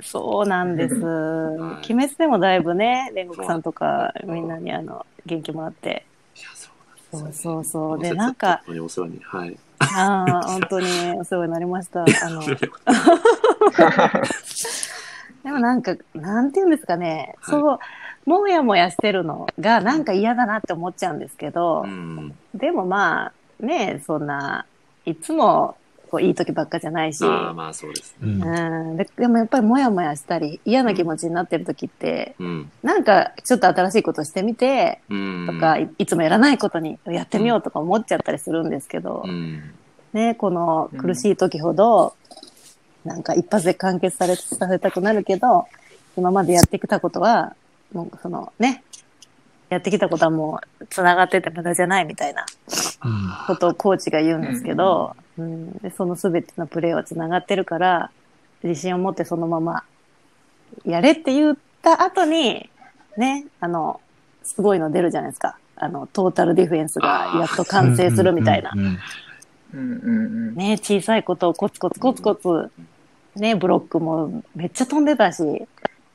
そうなんです。い鬼滅でもだいぶね、煉獄さんとかみんなにあの元気もらって。いや、そうそうなんですそうそう。で。なんか、本当にお世話に。はい。ああ、本当にお世話になりました。あの、でもなんか、なんていうんですかね、はいそう、もやもやしてるのがなんか嫌だなって思っちゃうんですけどう、ん。でもまあ、ねそんな、いつもこういい時ばっかじゃないし、ああ、まあそうですね。うんうんででもやっぱりもやもやしたり、嫌な気持ちになってる時って、うん。なんかちょっと新しいことしてみて、うん。とか、いいつもやらないことにやってみようとか思っちゃったりするんですけど、うん。ね、この苦しい時ほど、なんか一発で完結されさせたくなるけど、今までやってきたことは、もうそのね、やってきたことはもう繋がってて無駄じゃないみたいなことをコーチが言うんですけど、うん。でその全てのプレーは繋がってるから、自信を持ってそのままやれって言った後に、ね、あの、すごいの出るじゃないですか。あの、トータルディフェンスがやっと完成するみたいな。う。んうんうんうん。ね、小さいことをコツコツコツコツ、ね、ブロックもめっちゃ飛んでたし、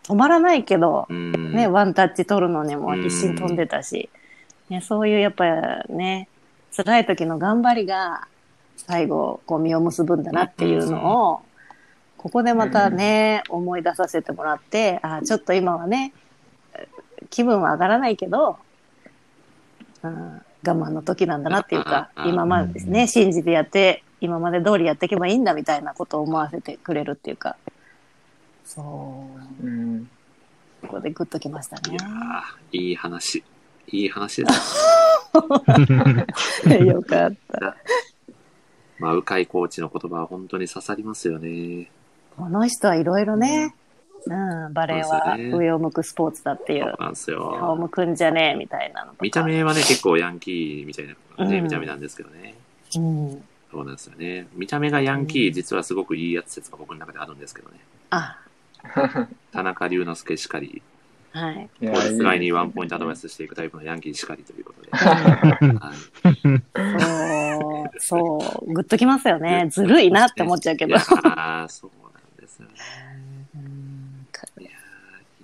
止まらないけど、うん。ね、ワンタッチ取るのにも一心飛んでたし、ね、そういうやっぱりね、辛い時の頑張りが最後、こう実を結ぶんだなっていうのを、ここでまたね、思い出させてもらって、あちょっと今はね、気分は上がらないけど、うん、我慢の時なんだなっていうか今までね、信じてやって、今まで通りやっていけばいいんだみたいなことを思わせてくれるっていうか、そう。うんうんここでグッときましたねいや。ーいい話。いい話です。よかった。まあ、鵜飼コーチの言葉は本当に刺さりますよね。この人はいろいろね、うん、バレーは上を向くスポーツだっていうそう、なんです顔よ。向くんじゃねえみたいなの。見た目はね、結構ヤンキーみたいな、ねうん見た目なんですけどね。うん。そうなんですよね。見た目がヤンキー、実はすごくいいやつ説が僕の中であるんですけどね。あ、田中龍之介しかり、はい。いや効率外いいにワンポイントアドバイスしていくタイプのヤンキーしかりということで。はい、そう、そう、グッときますよね。ずるいなって思っちゃうけどいや。ーそうなんですよね。いや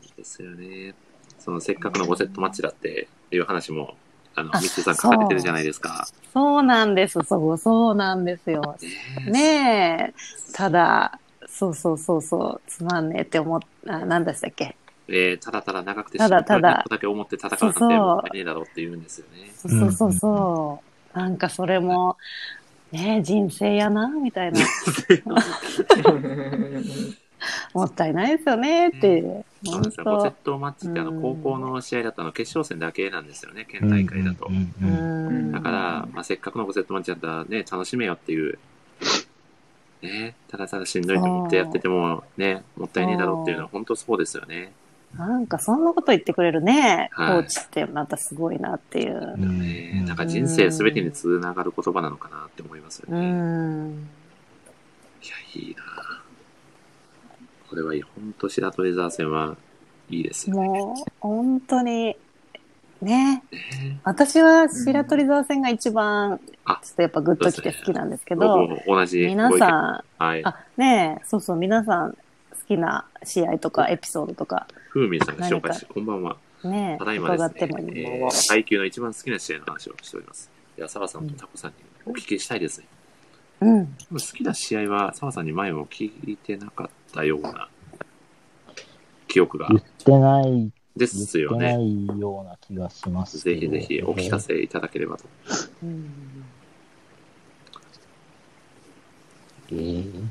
ーいいですよね。そのせっかくの5セットマッチだっていう話も、あの、あミッチーさん書かれてるじゃないですか。そうなんです。そう、そうなんですよ。ねねえ。ただ、そうそうそうそう、つまんねえって思っ、あ、なんでしたっけ？えーただただ長くてただただだけ思って戦うなんてねえだろうって言うんですよね。そうそうそうそう。なんかそれも、ねえ、人生やな、みたいな。もったいないですよねって。本そうなんですよ。5セッ当。トマッチってあのうん高校の試合だとあの決勝戦だけなんですよね、県大会だとう。んううんん。だから、まあ、せっかくの5セットマッチだったらね、楽しめよっていう、ね、ただただしんどいと思ってやっててもね、もったいねえだろうっていうのは本当そうですよね。なんかそんなこと言ってくれるね、コはいーチってまたすごいなっていう。うんねなんか人生すべてにつながる言葉なのかなって思いますようね。ん。いや、いいなこれはいい。本当白鳥沢戦はいいですよね。もう、本当に、ね。ね私は白鳥沢線が一番、ちょあっとやっぱグッときて好きなんですけ僕ど、も同じ。皆さん、はい。あ、ねえ、そうそう、皆さん好きな試合とかエピソードとか、ふうみんさんが紹介して、こんばんは。ねえ、ただいまですね、ね。えー配球の一番好きな試合の話をしております。いや、澤さんとタコさんにお聞きしたいですね。うん。好きな試合は澤さんに前も聞いてなかったような記憶が言ってない、で言ってすよね。ないような気がします。ぜひぜひお聞かせいただければと。うんえー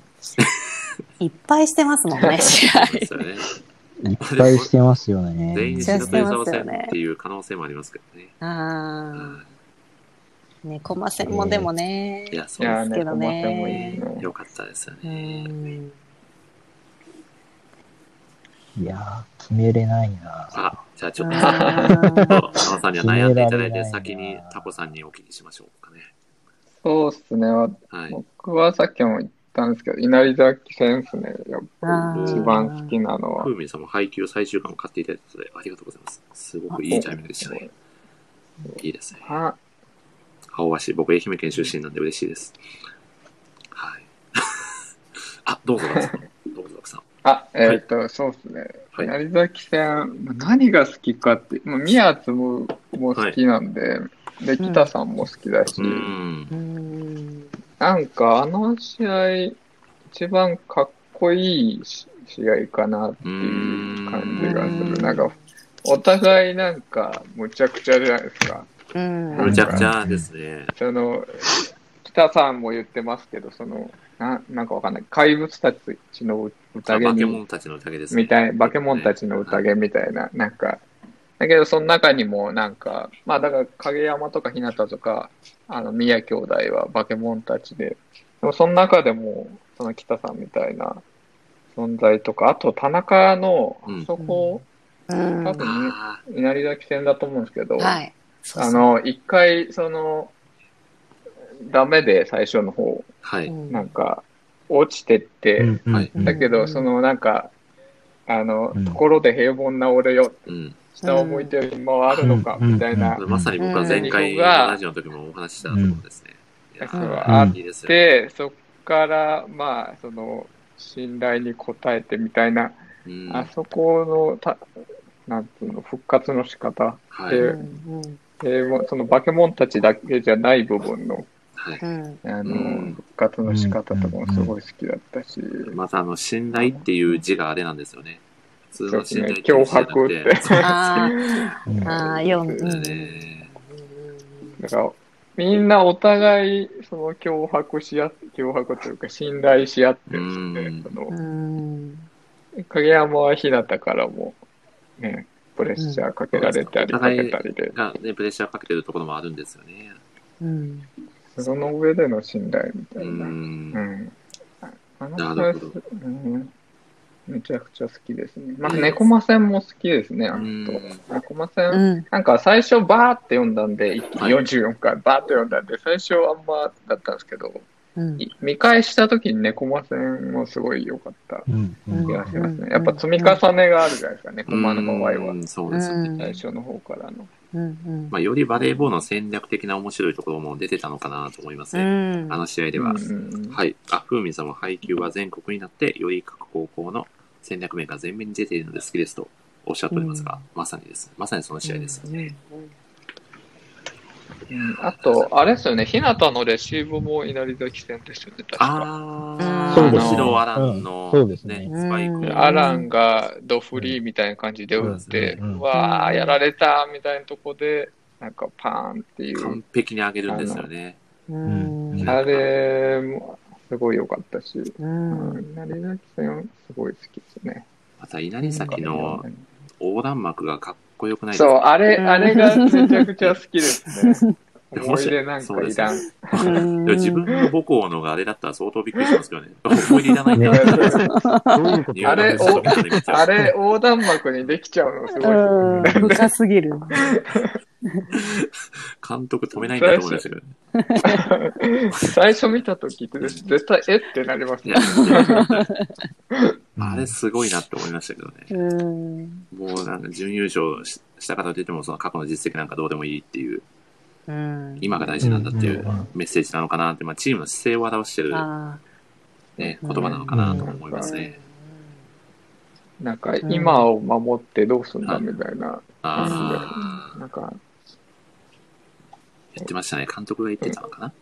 いっぱいしてますもんね、試合。そうですよね。いっぱいしてますよね。全員白してますよ鳥沢戦ねっていう可能性もありますけどね。ああ。ね、コマ線もでもね。いや、いそうでやーね、けどね線もいいのす。。よかったですようね。ん。いやー、決めれないな。あ、じゃあちょっと、うん澤さんには悩んでいただいて、先にタコさんにお聞きしましょうかね。そうっすね。わはい。僕はさっきも言ったんですけど、稲荷崎戦っすね。やっぱり一番好きなのはふ。うみんさんも配給最終巻を買っていただいたので、ありがとうございます。すごくいいタイミングでしたね。いいですね。あ青橋、僕、愛媛県出身なんで嬉しいです。はい。あ、どうぞ、どうぞ。あ、えっ、と、そうですね。はい稲荷崎戦、まあ何が好きかって、まあ、宮津もも好きなんで、で、北さんも好きだし、うーん。うん。なんかあの試合、一番かっこいいし試合かなっていう感じがすうんる。なんか、お互いなんか、むちゃくちゃじゃないですか。うん。むちゃくちゃですね。その、北さんも言ってますけど、その、ななんかわかんない。怪物たちのあ化け宴に、物たちの宴ですね。みたい、化け物たちの宴みたいな、なんか、だけどその中にもなんか、まあだから影山とか日向とか、あの、宮兄弟は化け物たちで、でもその中でも、その北さんみたいな存在とか、あと田中の、うんあそこ、うん。多分あ稲荷崎戦だと思うんですけど、はい。そうそうあの、一回、その、ダメで最初の方、ーはい。うん。なんか、落ちてって、はいうん。だけど、そのなんか、あの、うん。ところで平凡な俺よ、うん。下を向いてる暇はあるのか、うん。みたいな、うん。まさに僕は前回のラジオの時もお話ししたところですね。あうんいいですよ。で、そっから、まあ、その、信頼に応えてみたいな、うん。あそこのた、なんつうの、復活の仕方、はい。でうん。でもその化け物たちだけじゃない部分の、あの、うん復活の仕方とかもすごい好きだったし、またあの、信頼っていう字があれなんですよね。普通の信頼ってそういう字じゃなくですね脅迫ってそうあうんあ、ああ、四。うんですね。だから、みんなお互い、その脅迫し合って、脅迫というか信頼し合ってるんですよね。うんそのうん。影山は日向からも、ね、プレッシャーかけられたり、うんかけたりで、が、ね、プレッシャーかけてるところもあるんですよね。うん。その上での信頼みたういな。んう。ん。ああのなるほどうん、めちゃくちゃ好きですね。まあ、猫魔戦も好きですね、あうんと。猫魔戦、うん。なんか最初バーって読んだんで、一気はいに44回バーって読んだんで、最初あんまだったんですけど、うん。い見返した時に猫魔戦もすごい良かった気がしますうんね。やっぱ積み重ねがあるじゃないですか、猫魔の場合はう。んそうですよね。うん最初の方からの。うん。うんまあ、よりバレーボールの戦略的な面白いところも出てたのかなと思いますうね。ん。あの試合では。うんうんうんはい。あ、ふうみんさんは配球は全国になって、より各高校の戦略面が前面に出ているので好きですとおっしゃっておりますが、まさにです。まさにその試合ですよね。うんあと、あれですよね、日向のレシーブも稲荷崎戦ですよね、確か。ああ、そうですね後ろアランの、うんそうですねスパイク。うんアランがドフリーみたいな感じで打って、うんうんわー、やられたみたいなとこで、なんかパーンっていう完。璧に上げるんですよね。うん。あれもすごい良かったし、う。うんん、稲荷崎戦すごい好きですね。また稲荷崎の横断幕がかっこよくないですか？そう、あれ、うんあれがめちゃくちゃ好きですね。思い出なんかいらん。うんいや自分の母校のがあれだったら相当びっくりしますけどね。思い出いらないんだねあれ あれ、横断幕にできちゃうのすごい。うん。深すぎる。監督止めないんだと思いましたけどね。最初見たときって絶対えってなりますね。あれすごいなって思いましたけどね。うん。もうなんか準優勝しした方といっても、その過去の実績なんかどうでもいいっていう、うん。今が大事なんだっていううんうんメッセージなのかなって、まあチームの姿勢を表してる、あね、言葉なのかなとも思いますね。なんか今を守ってどうすんだみたいな。ああ、なんか言ってましたね。監督が言ってたのかな？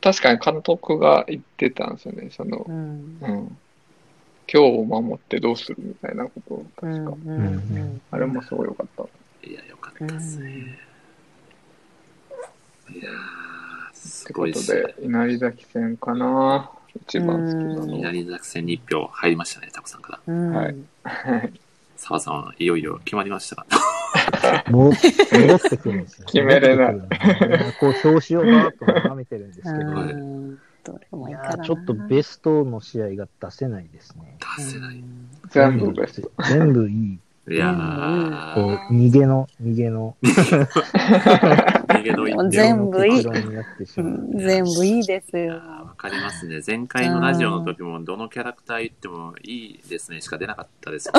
確かに監督が言ってたんですよね。そのあ。う、ん。うん。今日を守ってどうするみたいなことをうん。確か。うん。うん。あれもすごい良かった。いや、よかったですね。いやー、すってごいですことで、稲荷崎戦かな。一番好きなのは。稲荷作戦に1票入りましたね、タコさんから。うん。はいはい澤さんはいよいよ決まりましたか も戻ってくるんですね。決めれない戻ってくるんですねこう、表紙をバーッと眺めてるんですけど、はいうんどれもいいいかな。やーちょっとベストの試合が出せないですね。出せない。全部ベスト。全部いい。いやこー、う、逃げの、逃げの、逃げの一票全部いい結論になってしうまう。ん全部いいですよ。わかりますね。前回のラジオの時も、どのキャラクター言ってもいいですねしか出なかったです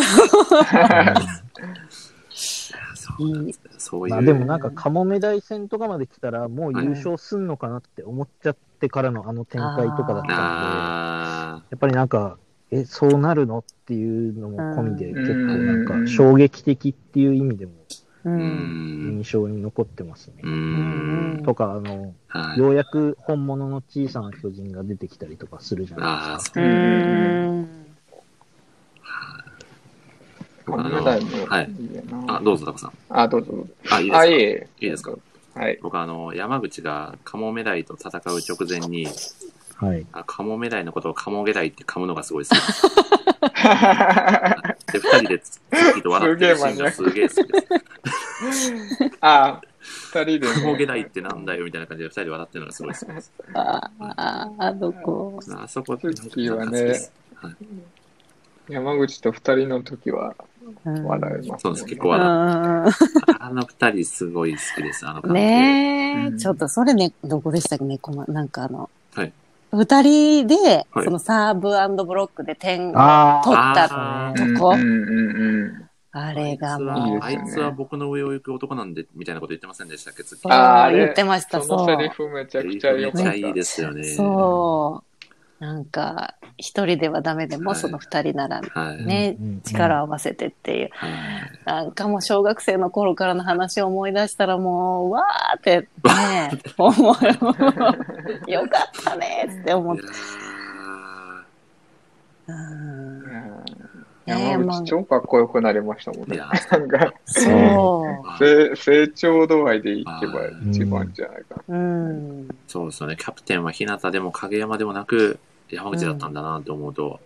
そうなんですね。そういう。まあでもなんか、カモメ大戦とかまで来たら、もう優勝すんのかなって思っちゃってからのあの展開とかだったんで、あやっぱりなんか、え、そうなるの？っていうのも込みで、うん結構なんか衝撃的っていう意味でも。印象に残ってますねう。ん。とか、あの、はい。ようやく本物の小さな巨人が出てきたりとかするじゃないですか。あのはい。あ、どうぞ、タコさん。あ、どうぞどうぞ。あ、いいですえいえ。いいですか？はい。僕あの、山口がカモメダイと戦う直前に、はい。あカモメダイのことをカモゲダイって噛むのがすごい好きです。で、二人でツッキリと笑ってるシーンがすげえ好きです。あ、二人で、カモゲダイってなんだよみたいな感じで二人で笑ってるのがすごい好きです。ああ、あどこ。あそこツッキーはねはい山口と二人の時はうん笑いますそうです、結構笑あの二人すごい好きです、あの関ん係。ねえ、うんちょっとそれね、どこでしたっけね、この、なんかあの、はい二人で、はいそのサーブブロックで点をあ取ったあとこ、うんうんうんうん。あれがもはう、いいですよねあいつは僕の上を行く男なんで、みたいなこと言ってませんでしたっけ、あーあれ言ってました、そのそう。セリフめちゃくちゃ良かった。めちゃいいですよね。そう。なんか、一人ではダメでも、はいその二人ならはい。ね、うん力を合わせてっていう。はい。なんかもう小学生の頃からの話を思い出したらもう、わーってね、思う。よかったねって思って。うん山口超かっこよくなりましたもんね。そう。成成長度合いでいけばはい一番じゃないかな。うん。そうですよね。キャプテンは日向でも影山でもなく、山口だったんだなって思うと、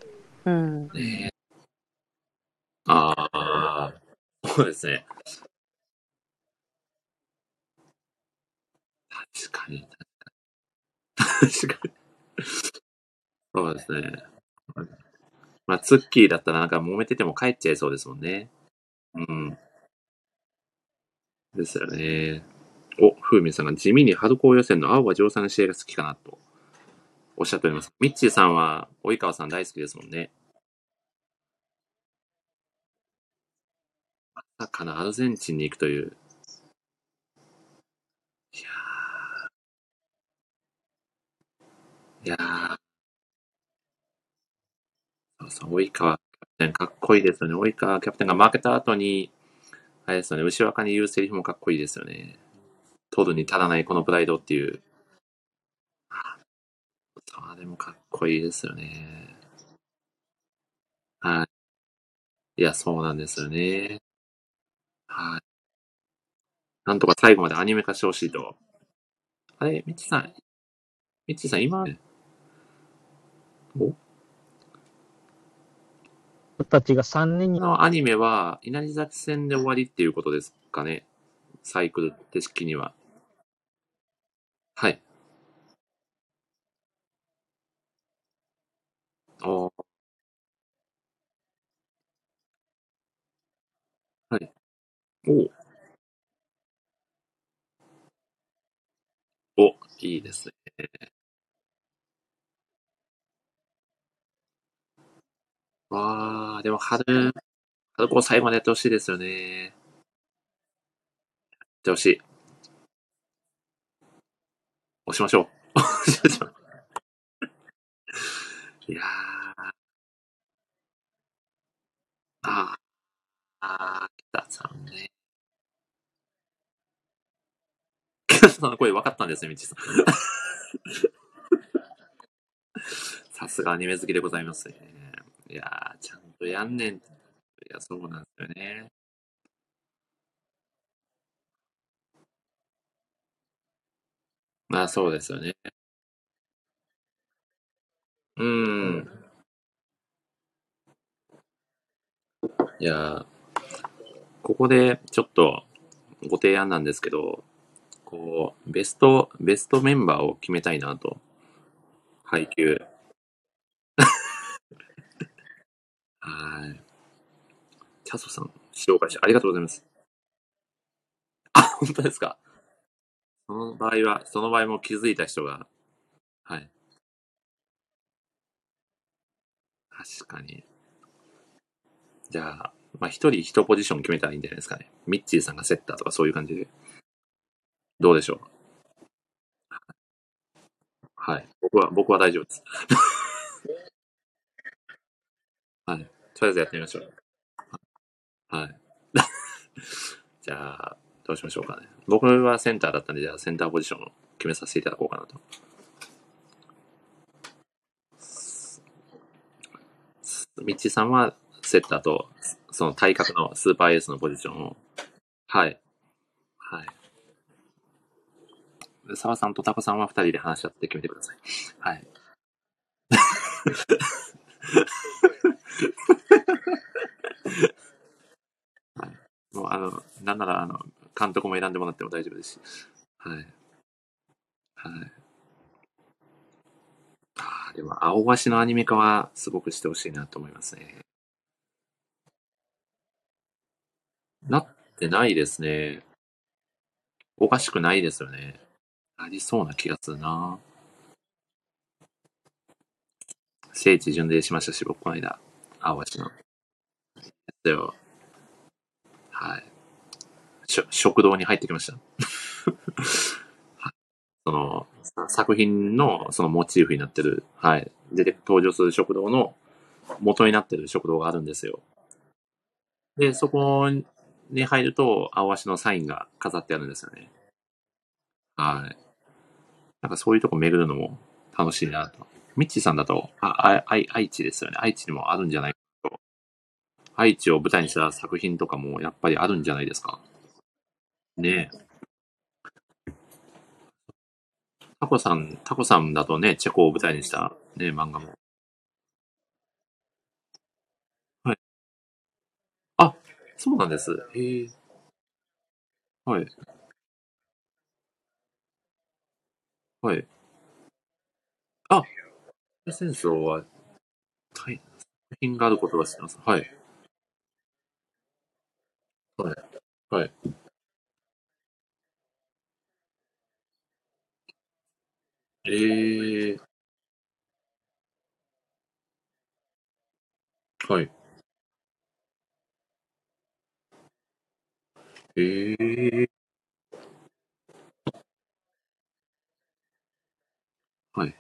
うん。ねああ、そうですね。確かに。確かに。そうですね。まあ、ツッキーだったらなんか揉めてても帰っちゃいそうですもんね。うん。ですよね。お、ふうみんさんが地味に春高予選の青葉城さんの試合が好きかなとおっしゃっております。ミッチーさんは及川さん大好きですもんね。まさかのアルゼンチンに行くという。いやー。いやー。そうそう、及川キャプテンかっこいいですよね。及川キャプテンが負けた後に、あれですよね、後ろ赤に言うセリフもかっこいいですよね。取るに足らないこのプライドっていう。ああ、でもかっこいいですよね。はい。いや、そうなんですよね。はい。なんとか最後までアニメ化してほしいと。あれ、ミッチーさん、ミッチーさん、今、お？僕たちが3年に、のアニメは、稲荷崎戦で終わりっていうことですかね。サイクル的には。はい。おーはい。おーいいですね。わあ、でも春、春高最後までやってほしいですよね。やってほしい。押しましょう。押しましょう。いやー。あーあー、北さんね。北さんの声分かったんですね、みちさん。さすがアニメ好きでございますね。いやー、ちゃんとやんねん。いや、そうなんですよね。まあ、そうですよね。うーん。いや、ここでちょっとご提案なんですけど、こう、ベスト、ベストメンバーを決めたいなと。配給。はい。チャソさん、紹介してありがとうございます。あ、本当ですか？その場合は、その場合も気づいた人が、はい。確かに。じゃあ、まあ、一人一ポジション決めたらいいんじゃないですかね。ミッチーさんがセッターとかそういう感じで。どうでしょう？はい。僕は、僕は大丈夫です。はい。とりあえずやってみましょう。はい。じゃあ、どうしましょうかね。僕はセンターだったんで、じゃあセンターポジションを決めさせていただこうかなと。ミッチーさんはセッターと、その体格のスーパーエースのポジションを、はい。はい。で澤さんとタコさんは二人で話し合って決めてください。はい。はい。もう、あの、なんなら、あの、監督も選んでもらっても大丈夫ですし。はい。はい。ああ、でも、青橋のアニメ化はすごくしてほしいなと思いますね。なってないですね。おかしくないですよね。ありそうな気がするな。聖地巡礼しましたし、僕この間、青橋の。だよ。はい。しょ食堂に入ってきました。その、作品のそのモチーフになってる、はい。出て登場する食堂の元になってる食堂があるんですよ。で、そこに入ると、青足のサインが飾ってあるんですよね。はい。なんかそういうとこ巡るのも楽しいなと。ミッチーさんだと、あ、あ、愛愛知ですよね。愛知にもあるんじゃないかと。愛知を舞台にした作品とかもやっぱりあるんじゃないですか。ねえ。タコさん、タコさんだとね、チェコを舞台にしたね、漫画も。はい。あ、そうなんです。へえ。はい。はい。あ、戦争は、はい。作品があることは知ってます。はい。はい。はい。ええはい。ええはい。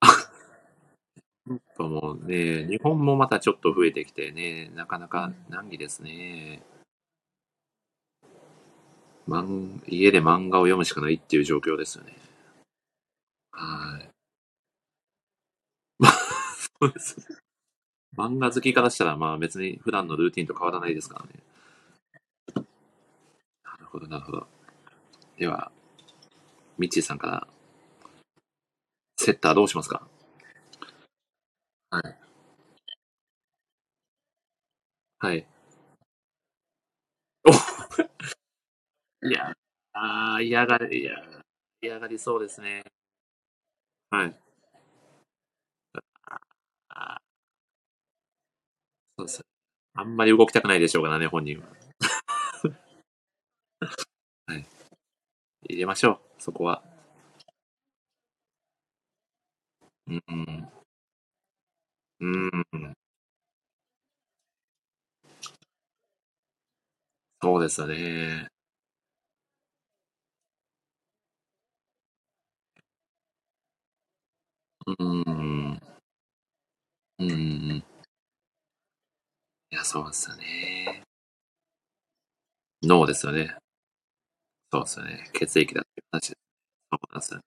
やっもうね、日本もまたちょっと増えてきてね、なかなか難儀ですね。まん、家で漫画を読むしかないっていう状況ですよね。はい。ま あそうです。漫画好きからしたら、まあ別に普段のルーティンと変わらないですからね。なるほど、なるほど。では、ミッチーさんから、セッターどうしますか？はい。はい。お いや、あー、嫌がり、嫌がりそうですね。はい。あーそうです。あんまり動きたくないでしょうからね、本人は。はい。入れましょう、そこは。うん。うん。そうですよね。うん。うん。や、そうですよね。脳ですよね。そうですよね。血液だっていう話です。そうなんですよね。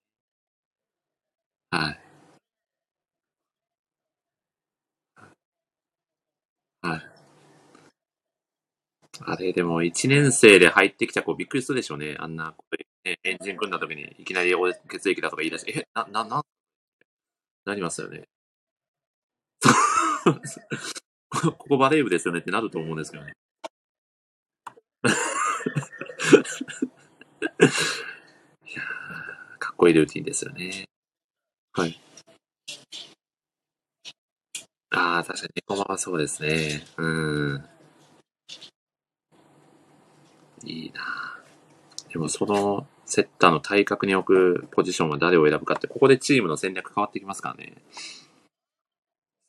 はい。はい。あれ、でも、1年生で入ってきた子びっくりするでしょうね。あんな、ね、エンジン組んだ時にいきなり俺血液だとか言い出して、え、な、な、な、なりますよね。ここバレー部ですよねってなると思うんですけどね。いやーかっこいいルーティンですよね。はい。ああ、確かに猫間はそうですね。うん。いいなでもそのセッターの対角に置くポジションは誰を選ぶかって、ここでチームの戦略変わってきますからね。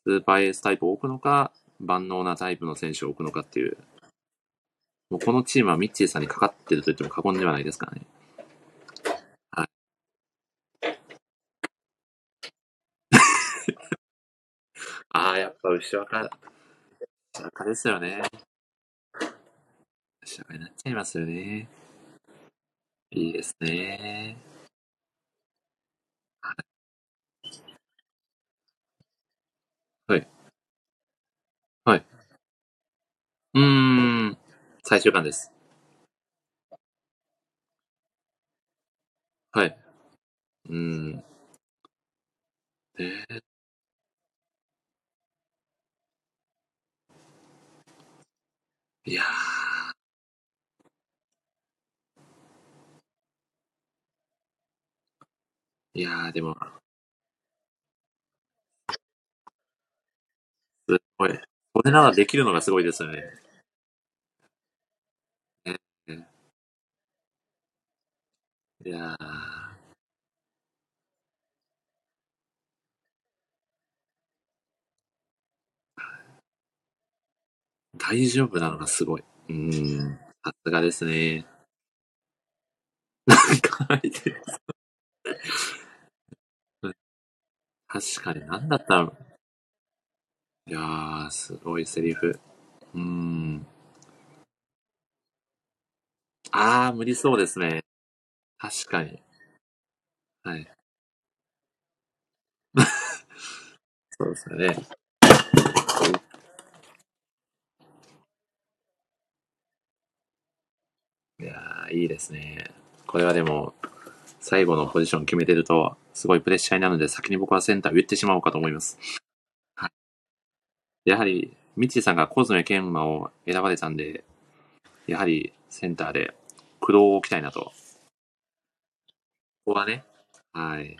スーパーエースタイプを置くのか、万能なタイプの選手を置くのかっていう。もうこのチームはミッチーさんにかかってると言っても過言ではないですからね。はい。ああ、やっぱ後ろから、後ろからですよね。後ろからになっちゃいますよね。いいですね。はい。うん。最終巻です。はい。うん。えー、いや。いや、でも、すごい。これならできるのがすごいですよね。ねねいやー。大丈夫なのがすごい。うーん。さすがですね。なんか書いてる。確かに何だったの？いやー、すごいセリフ。うーん。あー、無理そうですね。確かに。はい。そうですよね。いやー、いいですね。これはでも、最後のポジション決めてると、すごいプレッシャーになるので、先に僕はセンターを言ってしまおうかと思います。やはり、ミッチーさんがコズメ研磨を選ばれたんで、やはりセンターで駆動を置きたいなと。ここはね、はい。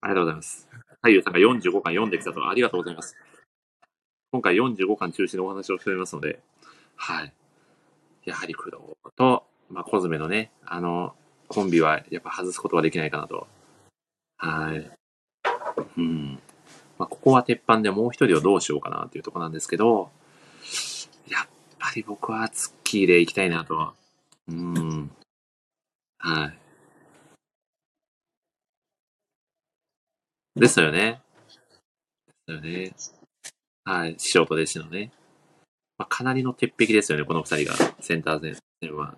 ありがとうございます。太陽さんが45巻読んできたと、ありがとうございます。今回45巻中心のお話をしておりますので、はい。やはり工藤と、まあ、コズメのね、あの、コンビはやっぱ外すことはできないかなと。はい。うん。まあ、ここは鉄板でもう一人をどうしようかなっていうところなんですけど、やっぱり僕はツッキーで行きたいなとは。うん。はい。ですよね。ですよね。はい。師匠と弟子のね。まあ、かなりの鉄壁ですよね、この二人が。センター戦は。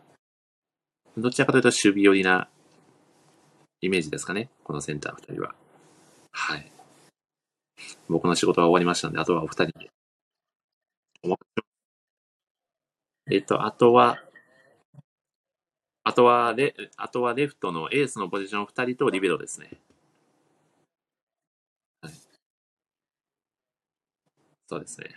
どちらかというと守備寄りなイメージですかね、このセンター二人は。はい。僕の仕事は終わりましたんで、あとはお二人に。えっと、あとは、あとはレ、あとはレフトのエースのポジション二人とリベロですね。はい。そうですね。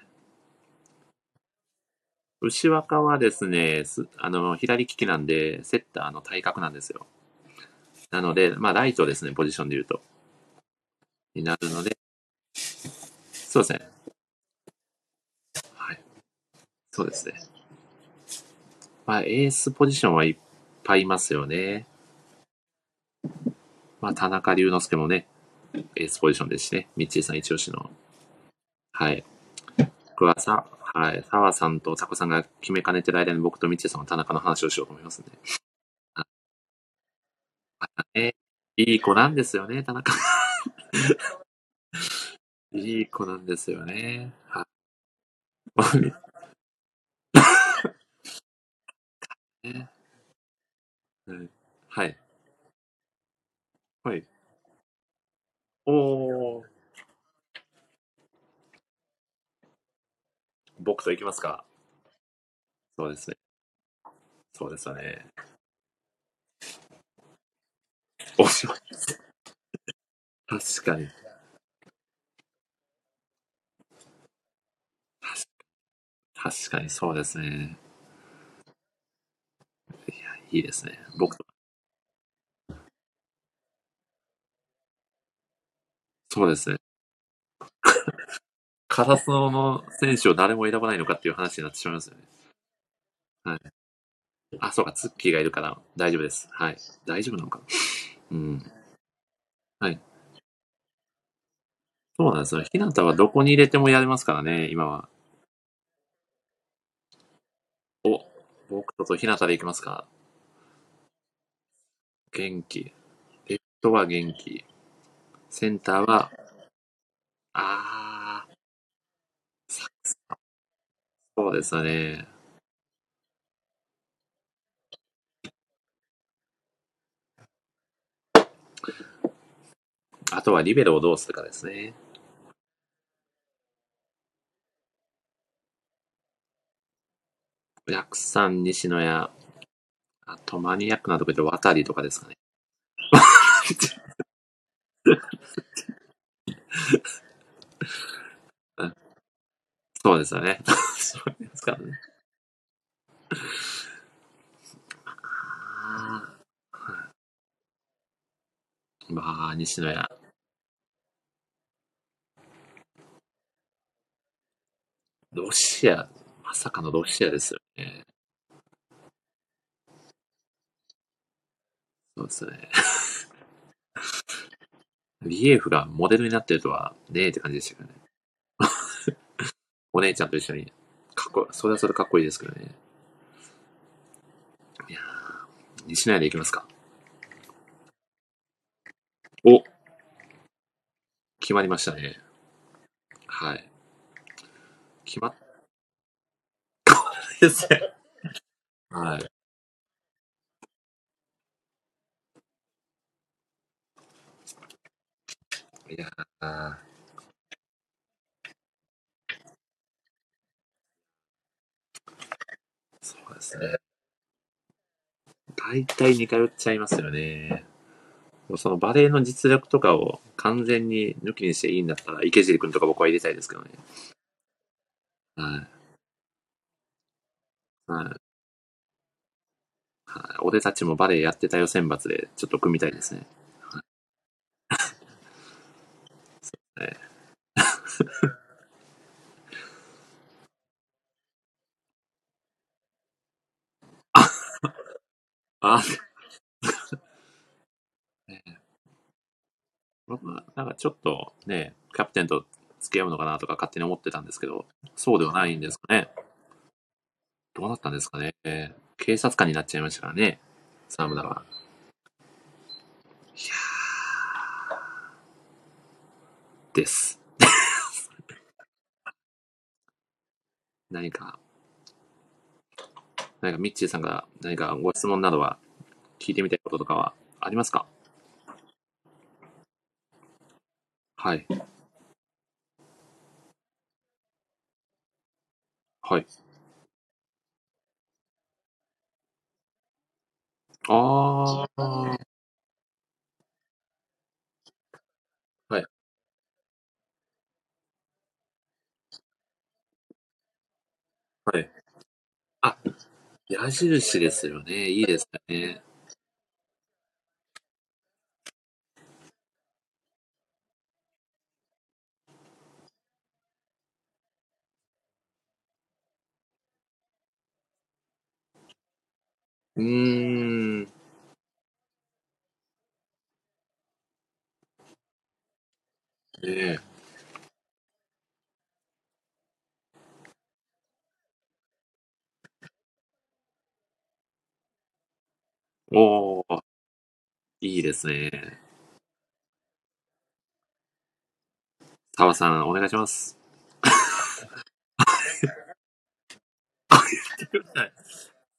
牛若はですね、すあの、左利きなんで、セッターの体格なんですよ。なので、まあ、ライトですね、ポジションで言うと。になるので、そうですね。はい。そうですね。まあ、エースポジションはいっぱいいますよね。まあ、田中龍之介もね、エースポジションですしね、ミッチーさん一押しの。はい。僕はさ、はい、澤さんとタコさんが決めかねてる間に僕とミッチーさんは田中の話をしようと思いますんで。ああね、いい子なんですよね、田中。いい子なんですよね。はい。はい。はい。はい。おー。僕と行きますかそうですね。そうですよね。おしまい。確かに。確確かにそうですね。いや、いいですね。僕と。そうですね。カラスノの選手を誰も選ばないのかっていう話になってしまいますよね。はい。あ、そうか、ツッキーがいるから大丈夫です。はい。大丈夫なのかうん。はい。そうなんですよ。ひなたはどこに入れてもやれますからね、今は。お、僕ととひなたでいきますか。元気。レフトは元気。センターは、あー、サクスか。そうですね。あとはリベロをどうするかですね。ヤクさん、西野や、あとマニアックなとこで渡りとかですかね。そうですよね。そうですからね。あまあ、西野や。ロシア、まさかのロシアですよそうですね。リエフがモデルになってるとはねえって感じでしたけどね。お姉ちゃんと一緒に。かっこ、それはそれかっこいいですけどね。いやー、西野屋で行きますか。お決まりましたね。はい。決まっ、ですね。はい。いやー、そうですね。大体似通っちゃいますよね。そのバレエの実力とかを完全に抜きにしていいんだったら、池尻君とか僕は入れたいですけどね。はい。はい。はい。俺たちもバレエやってたよ選抜で、ちょっと組みたいですね。はい。ね あ、ね僕はなんかちょっとね、キャプテンと付き合うのかなとか勝手に思ってたんですけど、そうではないんですかね。どうなったんですかね。警察官になっちゃいましたからね、沢村は。いやーです。何か、何かミッチーさんが何かご質問などは聞いてみたいこととかはありますか？はい。はい。ああ、はい。はい。あ、矢印ですよね。いいですね。うん。ええ。おお。いいですね。澤さん、お願いします。あ、言ってください。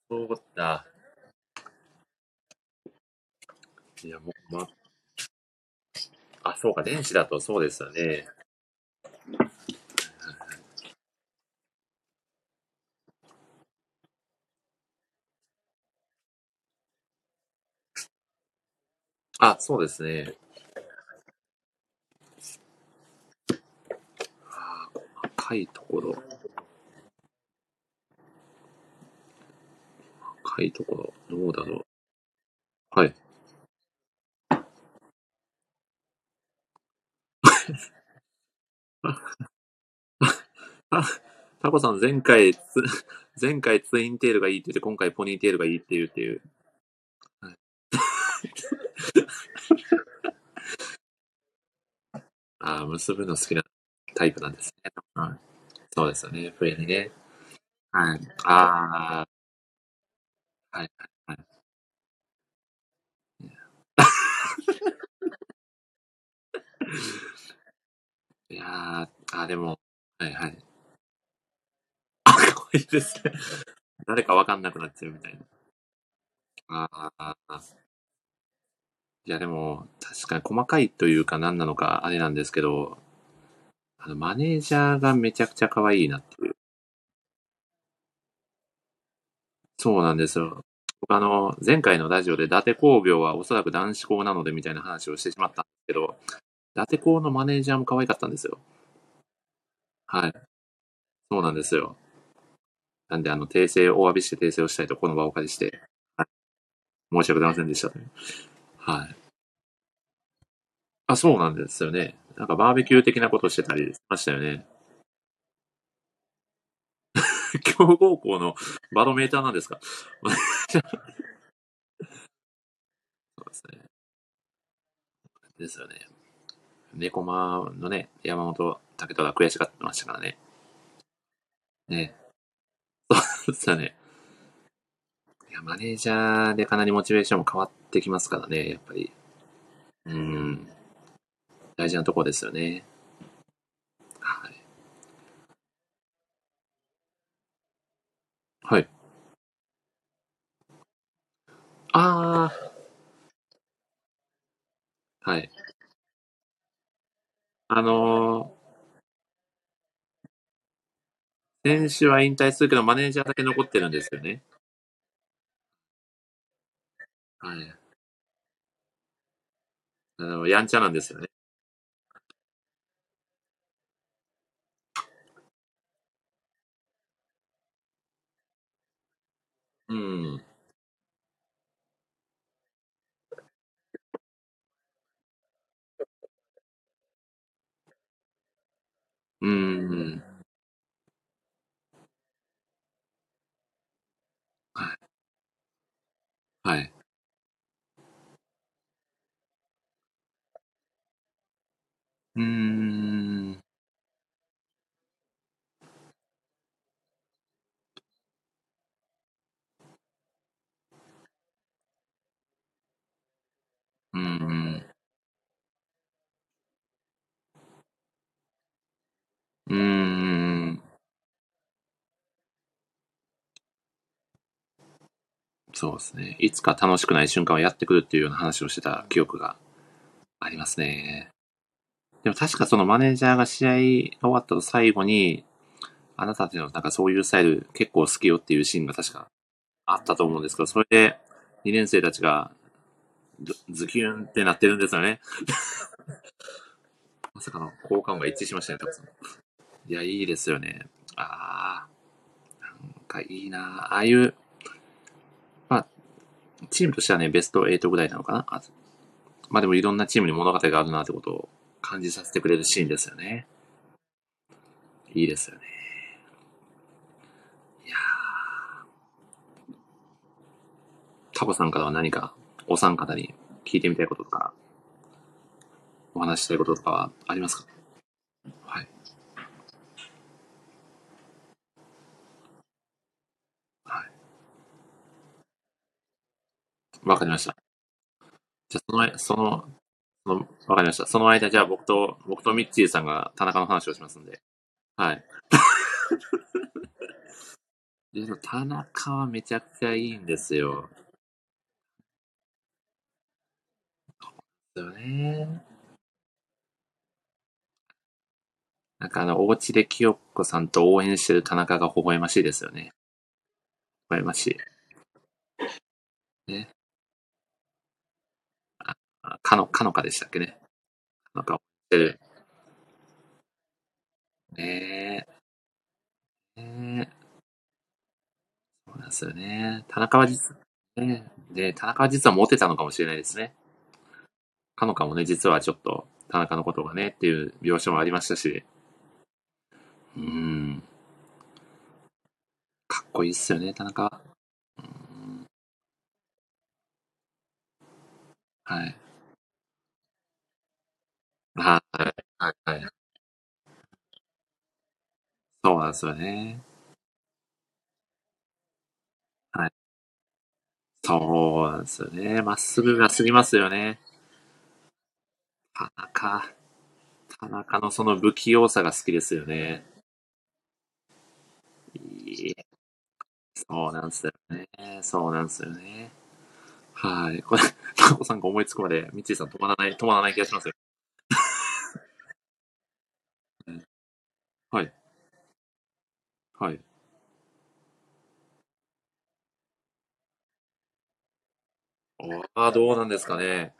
そうだ。いや、もう、ま、あ、そうか、電子だとそうですよね。あ、そうですね。あー細かいところ。細かいところ、どうだろう。はい。あ、タコさん、前回つ、前回ツインテールがいいって言って、今回ポニーテールがいいって言うっていう。はい、ああ、結ぶの好きなタイプなんですね。はい、そうですよね、笛にね。はい。ああ。はい、はい、はい。いやー、あ、でも、はいはい。あ、かわいいですね。誰かわかんなくなっちゃうみたいな。ああ。いや、でも、確かに細かいというか何なのかあれなんですけど、あの、マネージャーがめちゃくちゃ可愛いなっていう。そうなんですよ。僕あの、前回のラジオで伊達工業はおそらく男子校なのでみたいな話をしてしまったんですけど、伊達校のマネージャーも可愛かったんですよ。はい。そうなんですよ。なんで、あの、訂正、お詫びして訂正をしたいと、この場をお借りして、はい。申し訳ございませんでした、ね。はい。あ、そうなんですよね。なんかバーベキュー的なことしてたりしましたよね。強豪校のバロメーターなんですか？そうですね。ですよね。猫間のね、山本武人が悔しがってましたからね。ね。そうですね。いや、マネージャーでかなりモチベーションも変わってきますからね、やっぱり。うん。大事なとこですよね。はい。はい。ああ。はい。あのー、選手は引退するけど、マネージャーだけ残ってるんですよね。はい。あの、やんちゃなんですよね。うん。うん。はい。はい。うーん。うんうん。うーん。そうですね。いつか楽しくない瞬間はやってくるっていうような話をしてた記憶がありますね。でも確かそのマネージャーが試合が終わったと最後に、あなたたちのなんかそういうスタイル結構好きよっていうシーンが確かあったと思うんですけど、それで2年生たちがズズキュンってなってるんですよね。まさかの効果音が一致しましたね、たくさん。いや、いいですよね。ああ、なんかいいなああいう、まあ、チームとしてはね、ベスト8ぐらいなのかな。あまあでもいろんなチームに物語があるなってことを感じさせてくれるシーンですよね。いいですよね。いやータコさんからは何かお三方に聞いてみたいこととか、お話したいこととかはありますか？はいわかりました。じゃ、その、その、そのわかりました。その間、じゃあ僕と、僕とミッチーさんが田中の話をしますんで。はい。でも、田中はめちゃくちゃいいんですよ。ですよね。なんかあの、お家で清子さんと応援してる田中が微笑ましいですよね。微笑ましい。ね。かの、かのかでしたっけね。なんか、してる。ねえ。ねえ。そうなんですよね。田中は実、ね、で、田中は実はモテたのかもしれないですね。かのかもね、実はちょっと、田中のことがね、っていう描写もありましたし。うん。かっこいいっすよね、田中。うん。はい。はい、はい、はい。そうなんですよね。はい。そうなんですよね。まっすぐが過ぎますよね。田中、田中のその不器用さが好きですよね。いい。そうなんですよね。そうなんですよね。はい。これ、タコさんが思いつくまで、ミッチーさん止まらない、止まらない気がしますよ。うん。はい。はい。おあ、どうなんですかね。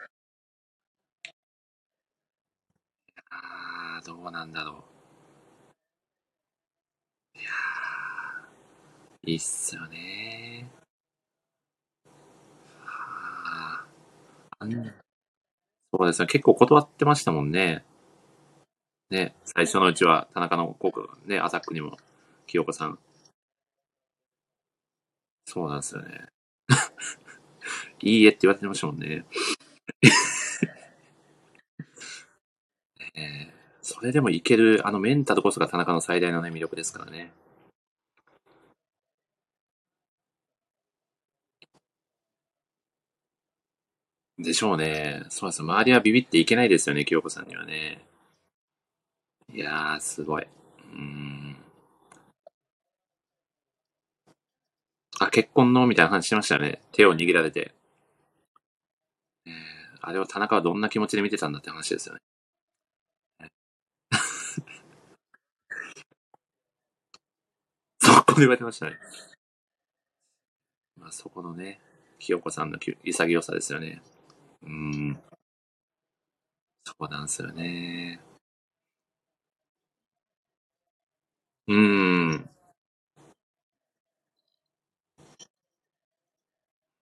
ああ、どうなんだろう。いやー、いいっすよね。はあ。あんそうですね。結構断ってましたもんね。ね、最初のうちは田中の効果ね、アタックにも、清子さん。そうなんですよね。いいえって言われてましたもんね。ええ、それでもいける、あのメンタルこそが田中の最大のね、魅力ですからね。でしょうね。そうです。周りはビビっていけないですよね、清子さんにはね。いやー、すごい。うーん。あ、結婚のみたいな話しましたね。手を握られて。えーあれを田中はどんな気持ちで見てたんだって話ですよね。そこで言われてましたね。まあ、そこのね、清子さんの潔さですよね。うん。そうなんですよね。うーん。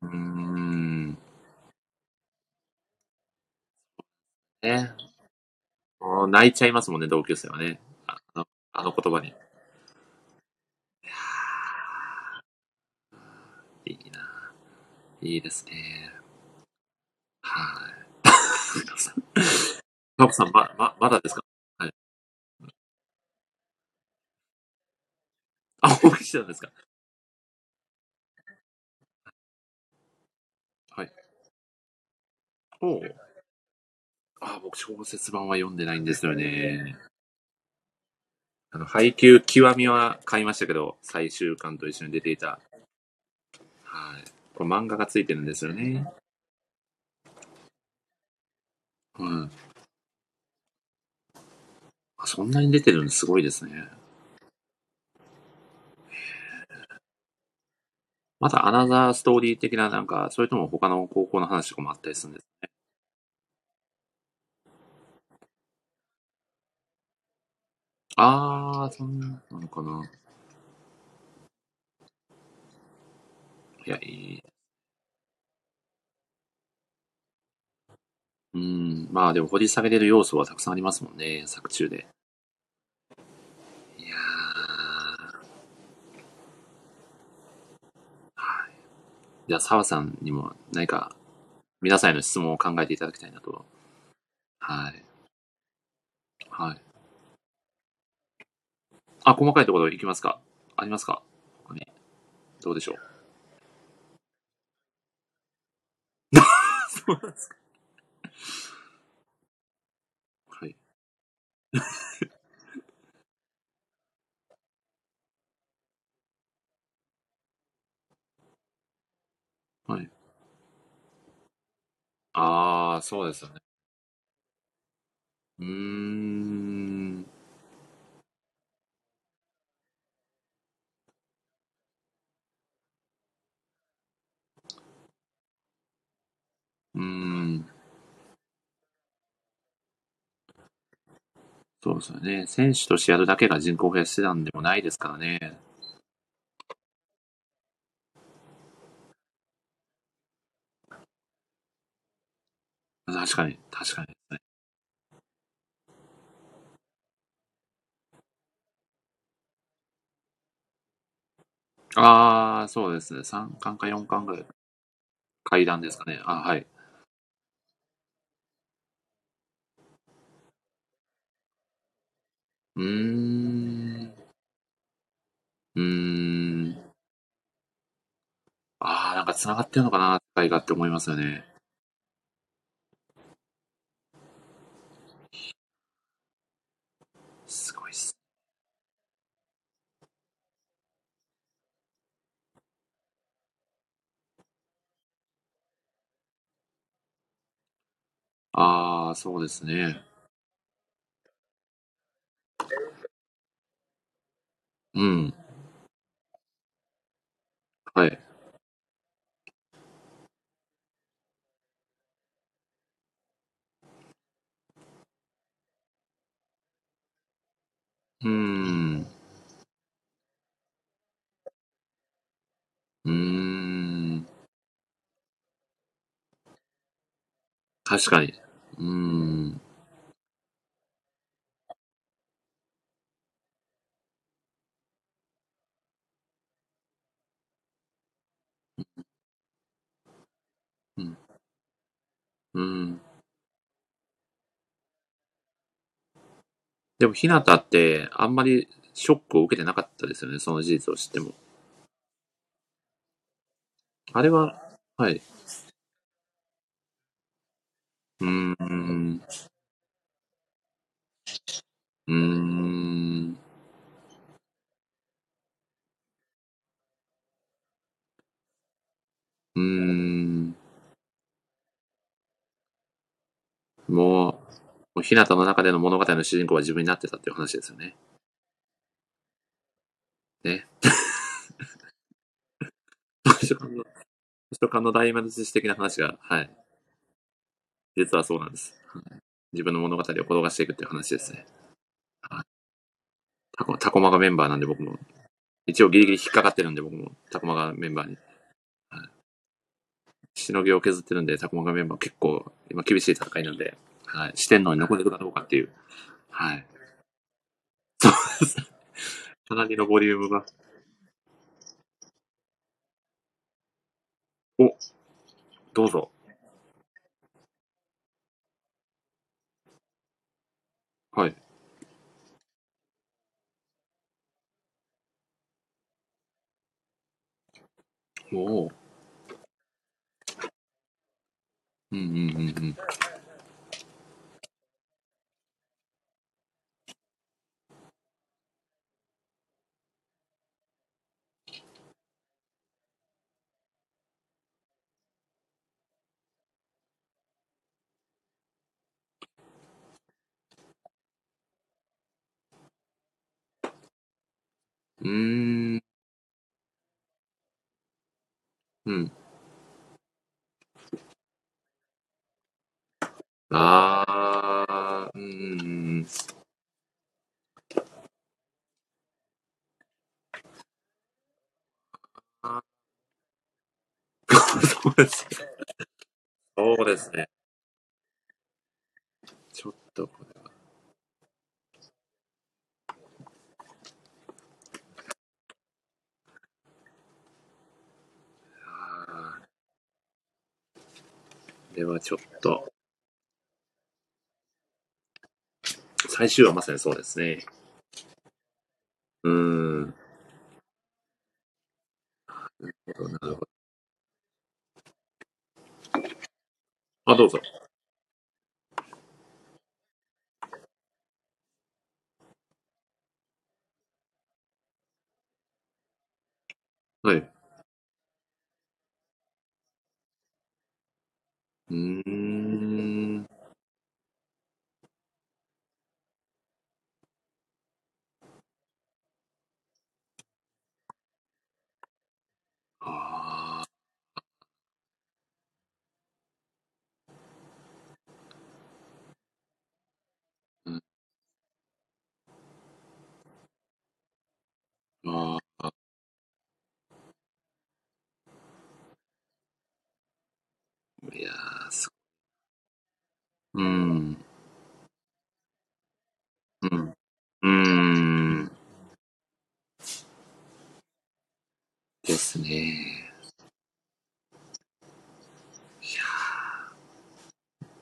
うーん。ね。もう泣いちゃいますもんね、同級生はね。あの、あの言葉に。いやいいな。いいですね。はい。カブさん、ま、ま、まだですかはい。あ、お聞きしたんですか？はい。おう。あ、僕小説版は読んでないんですよね。あの、配給極みは買いましたけど、最終巻と一緒に出ていた。はい。これ漫画がついてるんですよね。うん。あ、そんなに出てるのすごいですね。またアナザーストーリー的ななんか、それとも他の高校の話とかもあったりするんですね。あー、そんななのかな。いや、いい。うん。まあでも掘り下げれる要素はたくさんありますもんね、作中で。いやー。はい。じゃあ、澤さんにも何か皆さんへの質問を考えていただきたいなと。はい。はい。あ、細かいところいきますか？ありますか？他に。どうでしょう？そうなんですか。はい。ああ、そうですよね。うーん。うーん。そうですよね。選手としてやるだけが人口を増やしてたんでもないですからね。確かに、確かに。ああ、そうですね。3巻か4巻ぐらい。階段ですかね。あ、はい。うーん。うーん。ああ、なんか繋がってるのかな、世界がって思いますよね。すごいっす。ああ、そうですね。うん。はい。うーん。うーん。確かに。うーん。うん。うん。でも、ひなたって、あんまりショックを受けてなかったですよね、その事実を知っても。あれは、はい。うーん。うーん。うーん。もう、もうひなたの中での物語の主人公は自分になってたっていう話ですよね。ね。図書館の、図書館の大魔術師的な話が、はい。実はそうなんです。自分の物語を転がしていくっていう話ですね。タコ、タコマがメンバーなんで僕も、一応ギリギリ引っかかってるんで僕もタコマがメンバーに。はい。しのぎを削ってるんで、タコマがメンバー結構今厳しい戦いなんで、はい。四天王に残れるかどうかっていう。はい。そうです。かなりのボリュームが。お、どうぞ。はい。おお。うんうんうんうん。うん。うん。ああ、うんうんうん。あ。そうですね。ちょっとこれは。あーではちょっと、週はまさにそうですね。うーん。なるほど、なるほど。あ、どうぞ。はい。うーん。ああ。うん。ああ。いやー、すうーん。うん。うーん。ですね。いや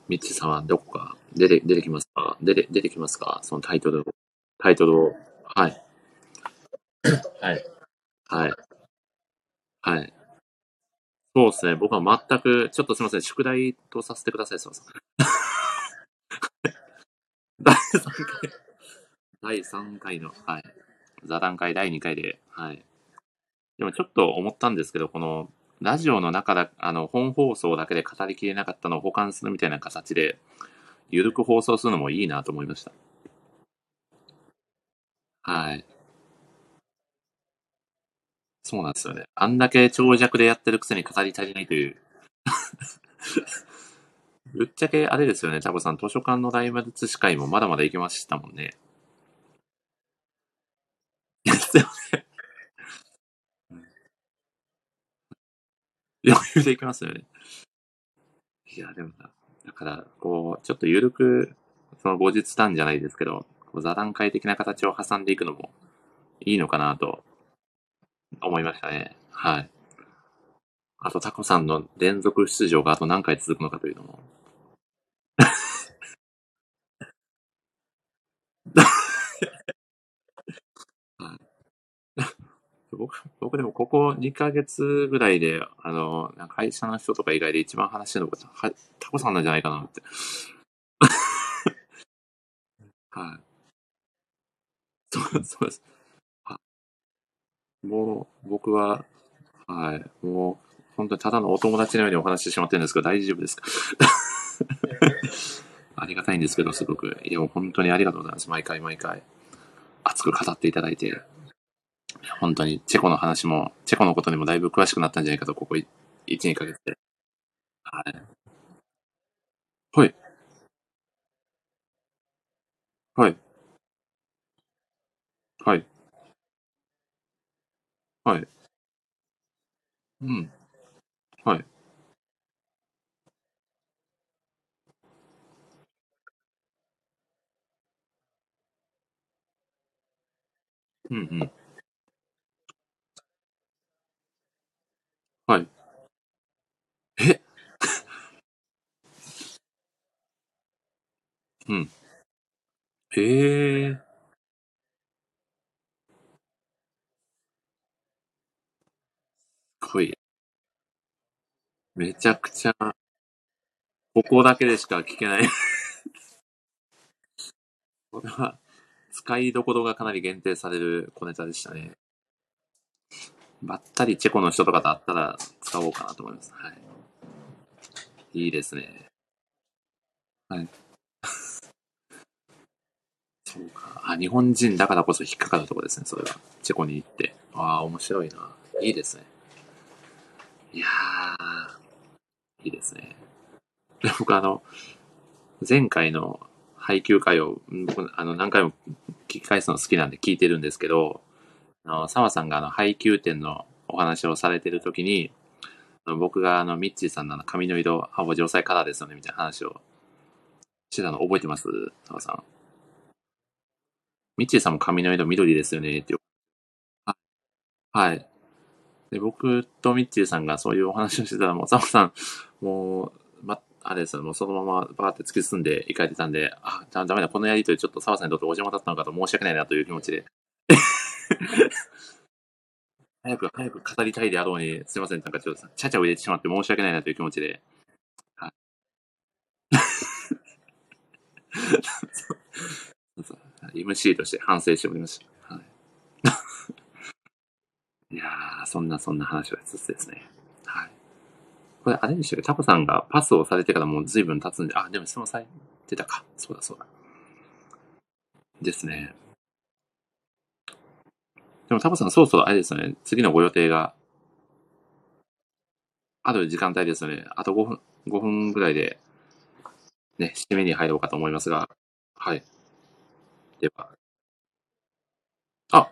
ー、ミッチさんはどこか出て、出てきますか？出て、出てきますか？そのタイトルを。タイトルを。はい。はい。はい。はい。そうですね。僕は全く、ちょっとすみません。宿題とさせてください。すみません。第3回、第3回の、はい。座談会第2回で、はい。でもちょっと思ったんですけど、この、ラジオの中だ、あの、本放送だけで語りきれなかったのを保管するみたいな形で、ゆるく放送するのもいいなと思いました。はい。そうなんですよね。あんだけ長尺でやってるくせに語り足りないという。ぶっちゃけあれですよね、タコさん、図書館の大仏司会もまだまだ行けましたもんね。ですよね。余裕でいきますよね。いや、でもさ、だから、こう、ちょっと緩く、その後日談じゃないですけど、こう座談会的な形を挟んでいくのもいいのかなと思いましたね。はい。あと、タコさんの連続出場があと何回続くのかというのも。はい。僕、僕でもここ2ヶ月ぐらいで、あの、会社の人とか以外で一番話してるのが、タコさんなんじゃないかなって。はい。そ うそうです。もう、僕は、はい、もう、本当にただのお友達のようにお話してしまってるんですけど、大丈夫ですか？ありがたいんですけど、すごく。いや、もう本当にありがとうございます。毎回毎回。熱く語っていただいて。本当に、チェコの話も、チェコのことにもだいぶ詳しくなったんじゃないかと、ここ1、2ヶ月で。はい。はい。はい。はい。はい。うん。はい。うんうん。はい。え？うん。へえ。すごい。めちゃくちゃ、ここだけでしか聞けない これは、使いどころがかなり限定される小ネタでしたね。ばったりチェコの人とかと会ったら使おうかなと思います。はい。いいですね。はい。そうか。あ、日本人だからこそ引っかかるとこですね、それは。チェコに行って。ああ、面白いな。いいですね。いやー、いいですね。で僕あの、前回の配給会を、僕あの、何回も聞き返すの好きなんで聞いてるんですけど、あの、澤さんがあの、配給店のお話をされてるときに、僕があの、ミッチーさんの髪の色、青城西カラーですよね、みたいな話をしてたの覚えてます？澤さん。ミッチーさんも髪の色緑ですよね、って。はい。で、僕とミッチーさんがそういうお話をしてたら、もう、澤さん、もう、ま、あれですよ、もうそのままバーって突き進んで行かれてたんで、あ、ダメだ、このやりとりちょっと澤さんにとってお邪魔だったのかと申し訳ないなという気持ちで。早く、早く語りたいであろうに、すいません、なんかちょっと、ちゃちゃを入れてしまって申し訳ないなという気持ちで、はい。そう MC として反省しておりました。はい。いやー、そんなそんな話をしつつですね。はい。これ、あれでしたっけ？タコさんがパスをされてからもう随分経つんで、あ、でも質問されてたか。そうだそうだ。ですね。でもタコさん、そうそう、あれですね。次のご予定が、ある時間帯ですね。あと5分、5分ぐらいで、ね、締めに入ろうかと思いますが、はい。では、あ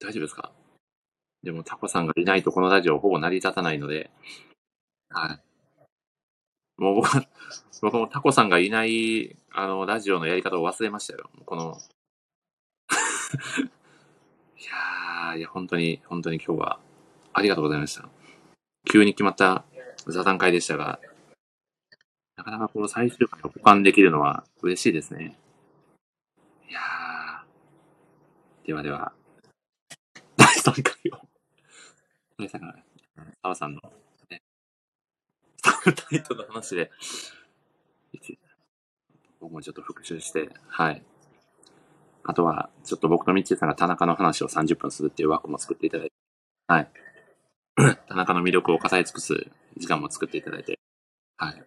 大丈夫ですか？でもタコさんがいないとこのラジオほぼ成り立たないので、はい。もう僕は、僕 もタコさんがいない、あの、ラジオのやり方を忘れましたよ。この、いやー、いや、本当に、本当に今日は、ありがとうございました。急に決まった座談会でしたが、なかなかこの最終回を保管できるのは嬉しいですね。いやー、ではでは、第3回を、第3回、澤さんの、ね、サブタイトルの話で、僕もちょっと復習して、はい。あとは、ちょっと僕とミッチーさんが田中の話を30分するっていう枠も作っていただいて、はい。田中の魅力を語り尽くす時間も作っていただいて、はい。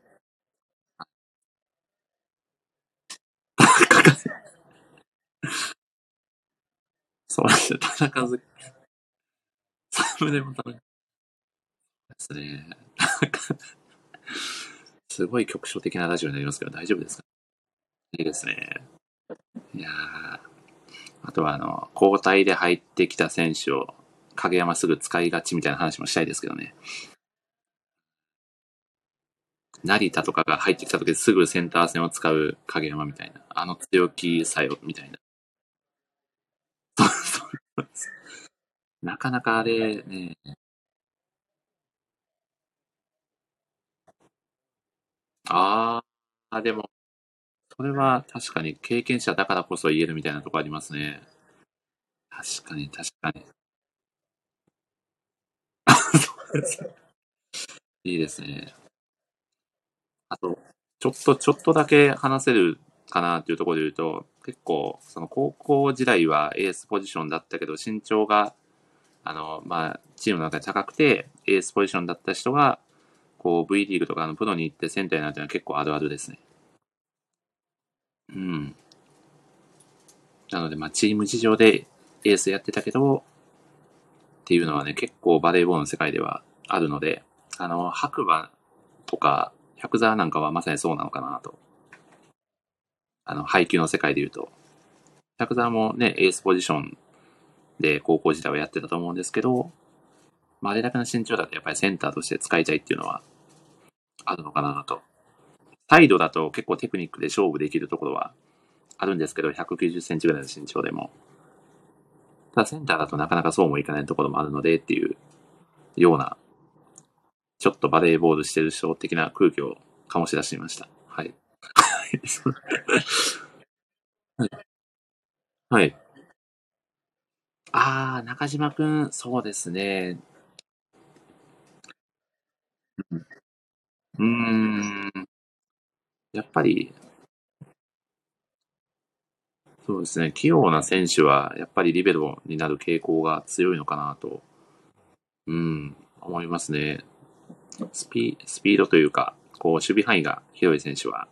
そうなんですよ。田中好き。サムネも田中ですね。すごい局所的なラジオになりますけど、大丈夫ですか？いいですね。いやーあとは、あの、交代で入ってきた選手を影山すぐ使いがちみたいな話もしたいですけどね。成田とかが入ってきた時すぐセンター戦を使う影山みたいな。あの強気さよ、みたいな。なかなかあれね、ああ、でも、それは確かに経験者だからこそ言えるみたいなとこありますね。確かに、確かに。いいですね。あと、ちょっと、ちょっとだけ話せるかなっていうところで言うと、結構、その高校時代はエースポジションだったけど、身長が、あの、まあ、チームの中で高くて、エースポジションだった人が、こう、V リーグとかのプロに行ってセンターになるっていうのは結構あるあるですね。うん。なので、まあ、チーム事情でエースやってたけど、っていうのはね、結構バレーボールの世界ではあるので、あの、白馬とか、百沢なんかはまさにそうなのかなと。あの、配球の世界で言うと。百沢もね、エースポジションで高校時代はやってたと思うんですけど、まあ、あれだけの身長だとやっぱりセンターとして使いたいっていうのはあるのかなと。サイドだと結構テクニックで勝負できるところはあるんですけど、190センチぐらいの身長でも。ただセンターだとなかなかそうもいかないところもあるのでっていうような、ちょっとバレーボールしてる人的な空気を醸し出してみました。はい。はい。はい。あー、中島くん、そうですね。うん。うーん。やっぱり、そうですね。器用な選手は、やっぱりリベロになる傾向が強いのかなと、うん、思いますね。スピスピードというか、こう、守備範囲が広い選手は、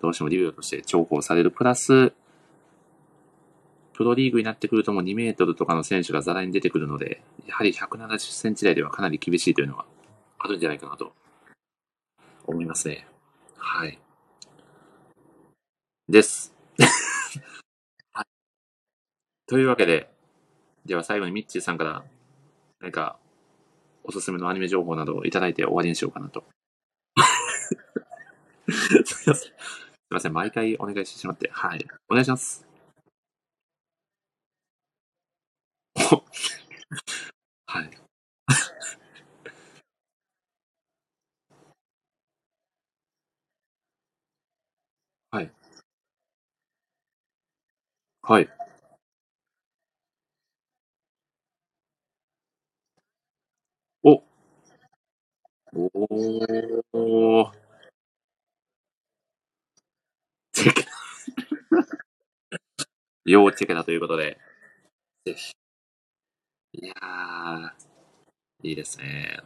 どうしてもリベロとして重宝される。プラス、プロリーグになってくるともう2メートルとかの選手がザラに出てくるので、やはり170センチ台ではかなり厳しいというのはあるんじゃないかなと思いますね。はい。です。はい。というわけで、では最後にミッチーさんから何かおすすめのアニメ情報などをいただいて終わりにしようかなと。すいません。すいません。毎回お願いしてしまって。はい。お願いします。はい。はい。お。おお。チェケラ。要チェケラということで。ぜひ。いや、いいですね。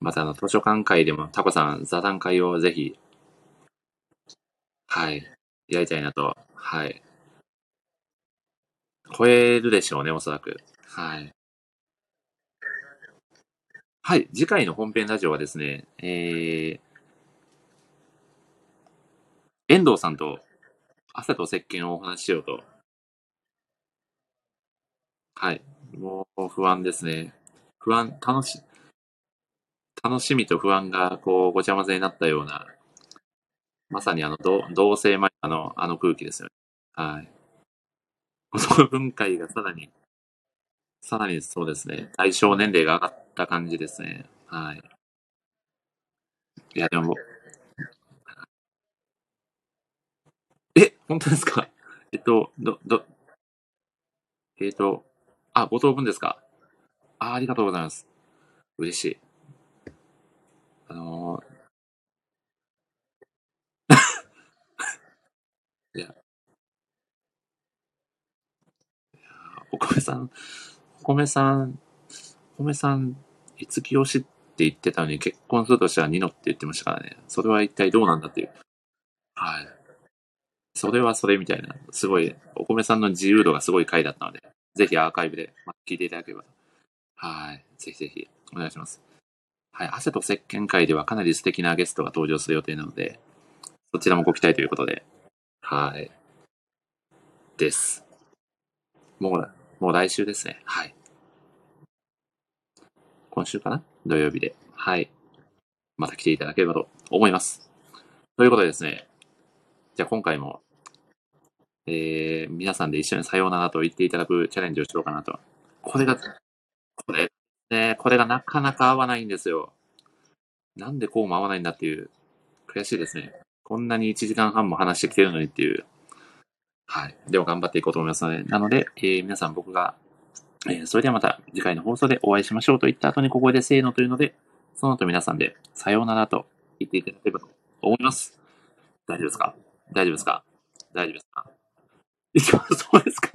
またあの、図書館会でもタコさん、座談会をぜひはい、やりたいなと、はい。超えるでしょうね、おそらく。はい。はい、次回の本編ラジオはですね、えー、遠藤さんと朝と石鹸をお話ししようと。はい。もう不安ですね。不安、楽し、楽しみと不安がこうごちゃ混ぜになったような、まさにあの同同性前あのあの空気ですよね。はい。この文化がさらに、さらにそうですね、対象年齢が上がった感じですね。はい。いや、でも、え、本当ですか？えっと、ど、ど、えっと、あ、ご当分ですか？あ、ありがとうございます。嬉しい。あのーいや、お米さん、お米さん、お米さん、いつきよしって言ってたのに結婚するとしたらニノって言ってましたからね。それは一体どうなんだっていう。はい。それはそれみたいな、すごい、お米さんの自由度がすごい回だったので、ぜひアーカイブで聞いていただければと。はい。ぜひぜひ、お願いします。はい。汗と石鹸会ではかなり素敵なゲストが登場する予定なので、そちらもご期待ということで。はい。です。もう、もう来週ですね。はい。今週かな？土曜日で。はい。また来ていただければと思います。ということでですね。じゃあ今回も、えー、皆さんで一緒にさようならと言っていただくチャレンジをしようかなと。これが、これ、ね、これがなかなか合わないんですよ。なんでこうも合わないんだっていう、悔しいですね。こんなに1時間半も話してきてるのにっていう。はい。でも頑張っていこうと思いますので、なので、えー皆さん僕が、えーそれではまた次回の放送でお会いしましょうと言った後にここでせーのというので、その後皆さんでさようならと言っていただければと思います。大丈夫ですか？大丈夫ですか？大丈夫ですか？一応そうですか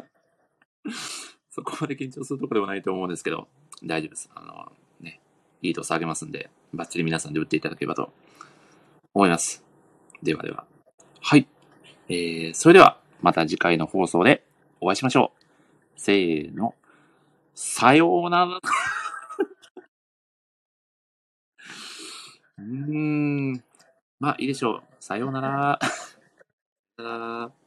そこまで緊張するとこではないと思うんですけど、大丈夫です。あの、ね、いいと下げますんで、バッチリ皆さんで打っていただければと思います。ではでは。はい。えー、それでは、また次回の放送でお会いしましょう。せーの。さようなら。うーん。まあ、いいでしょう。さようなら。さようなら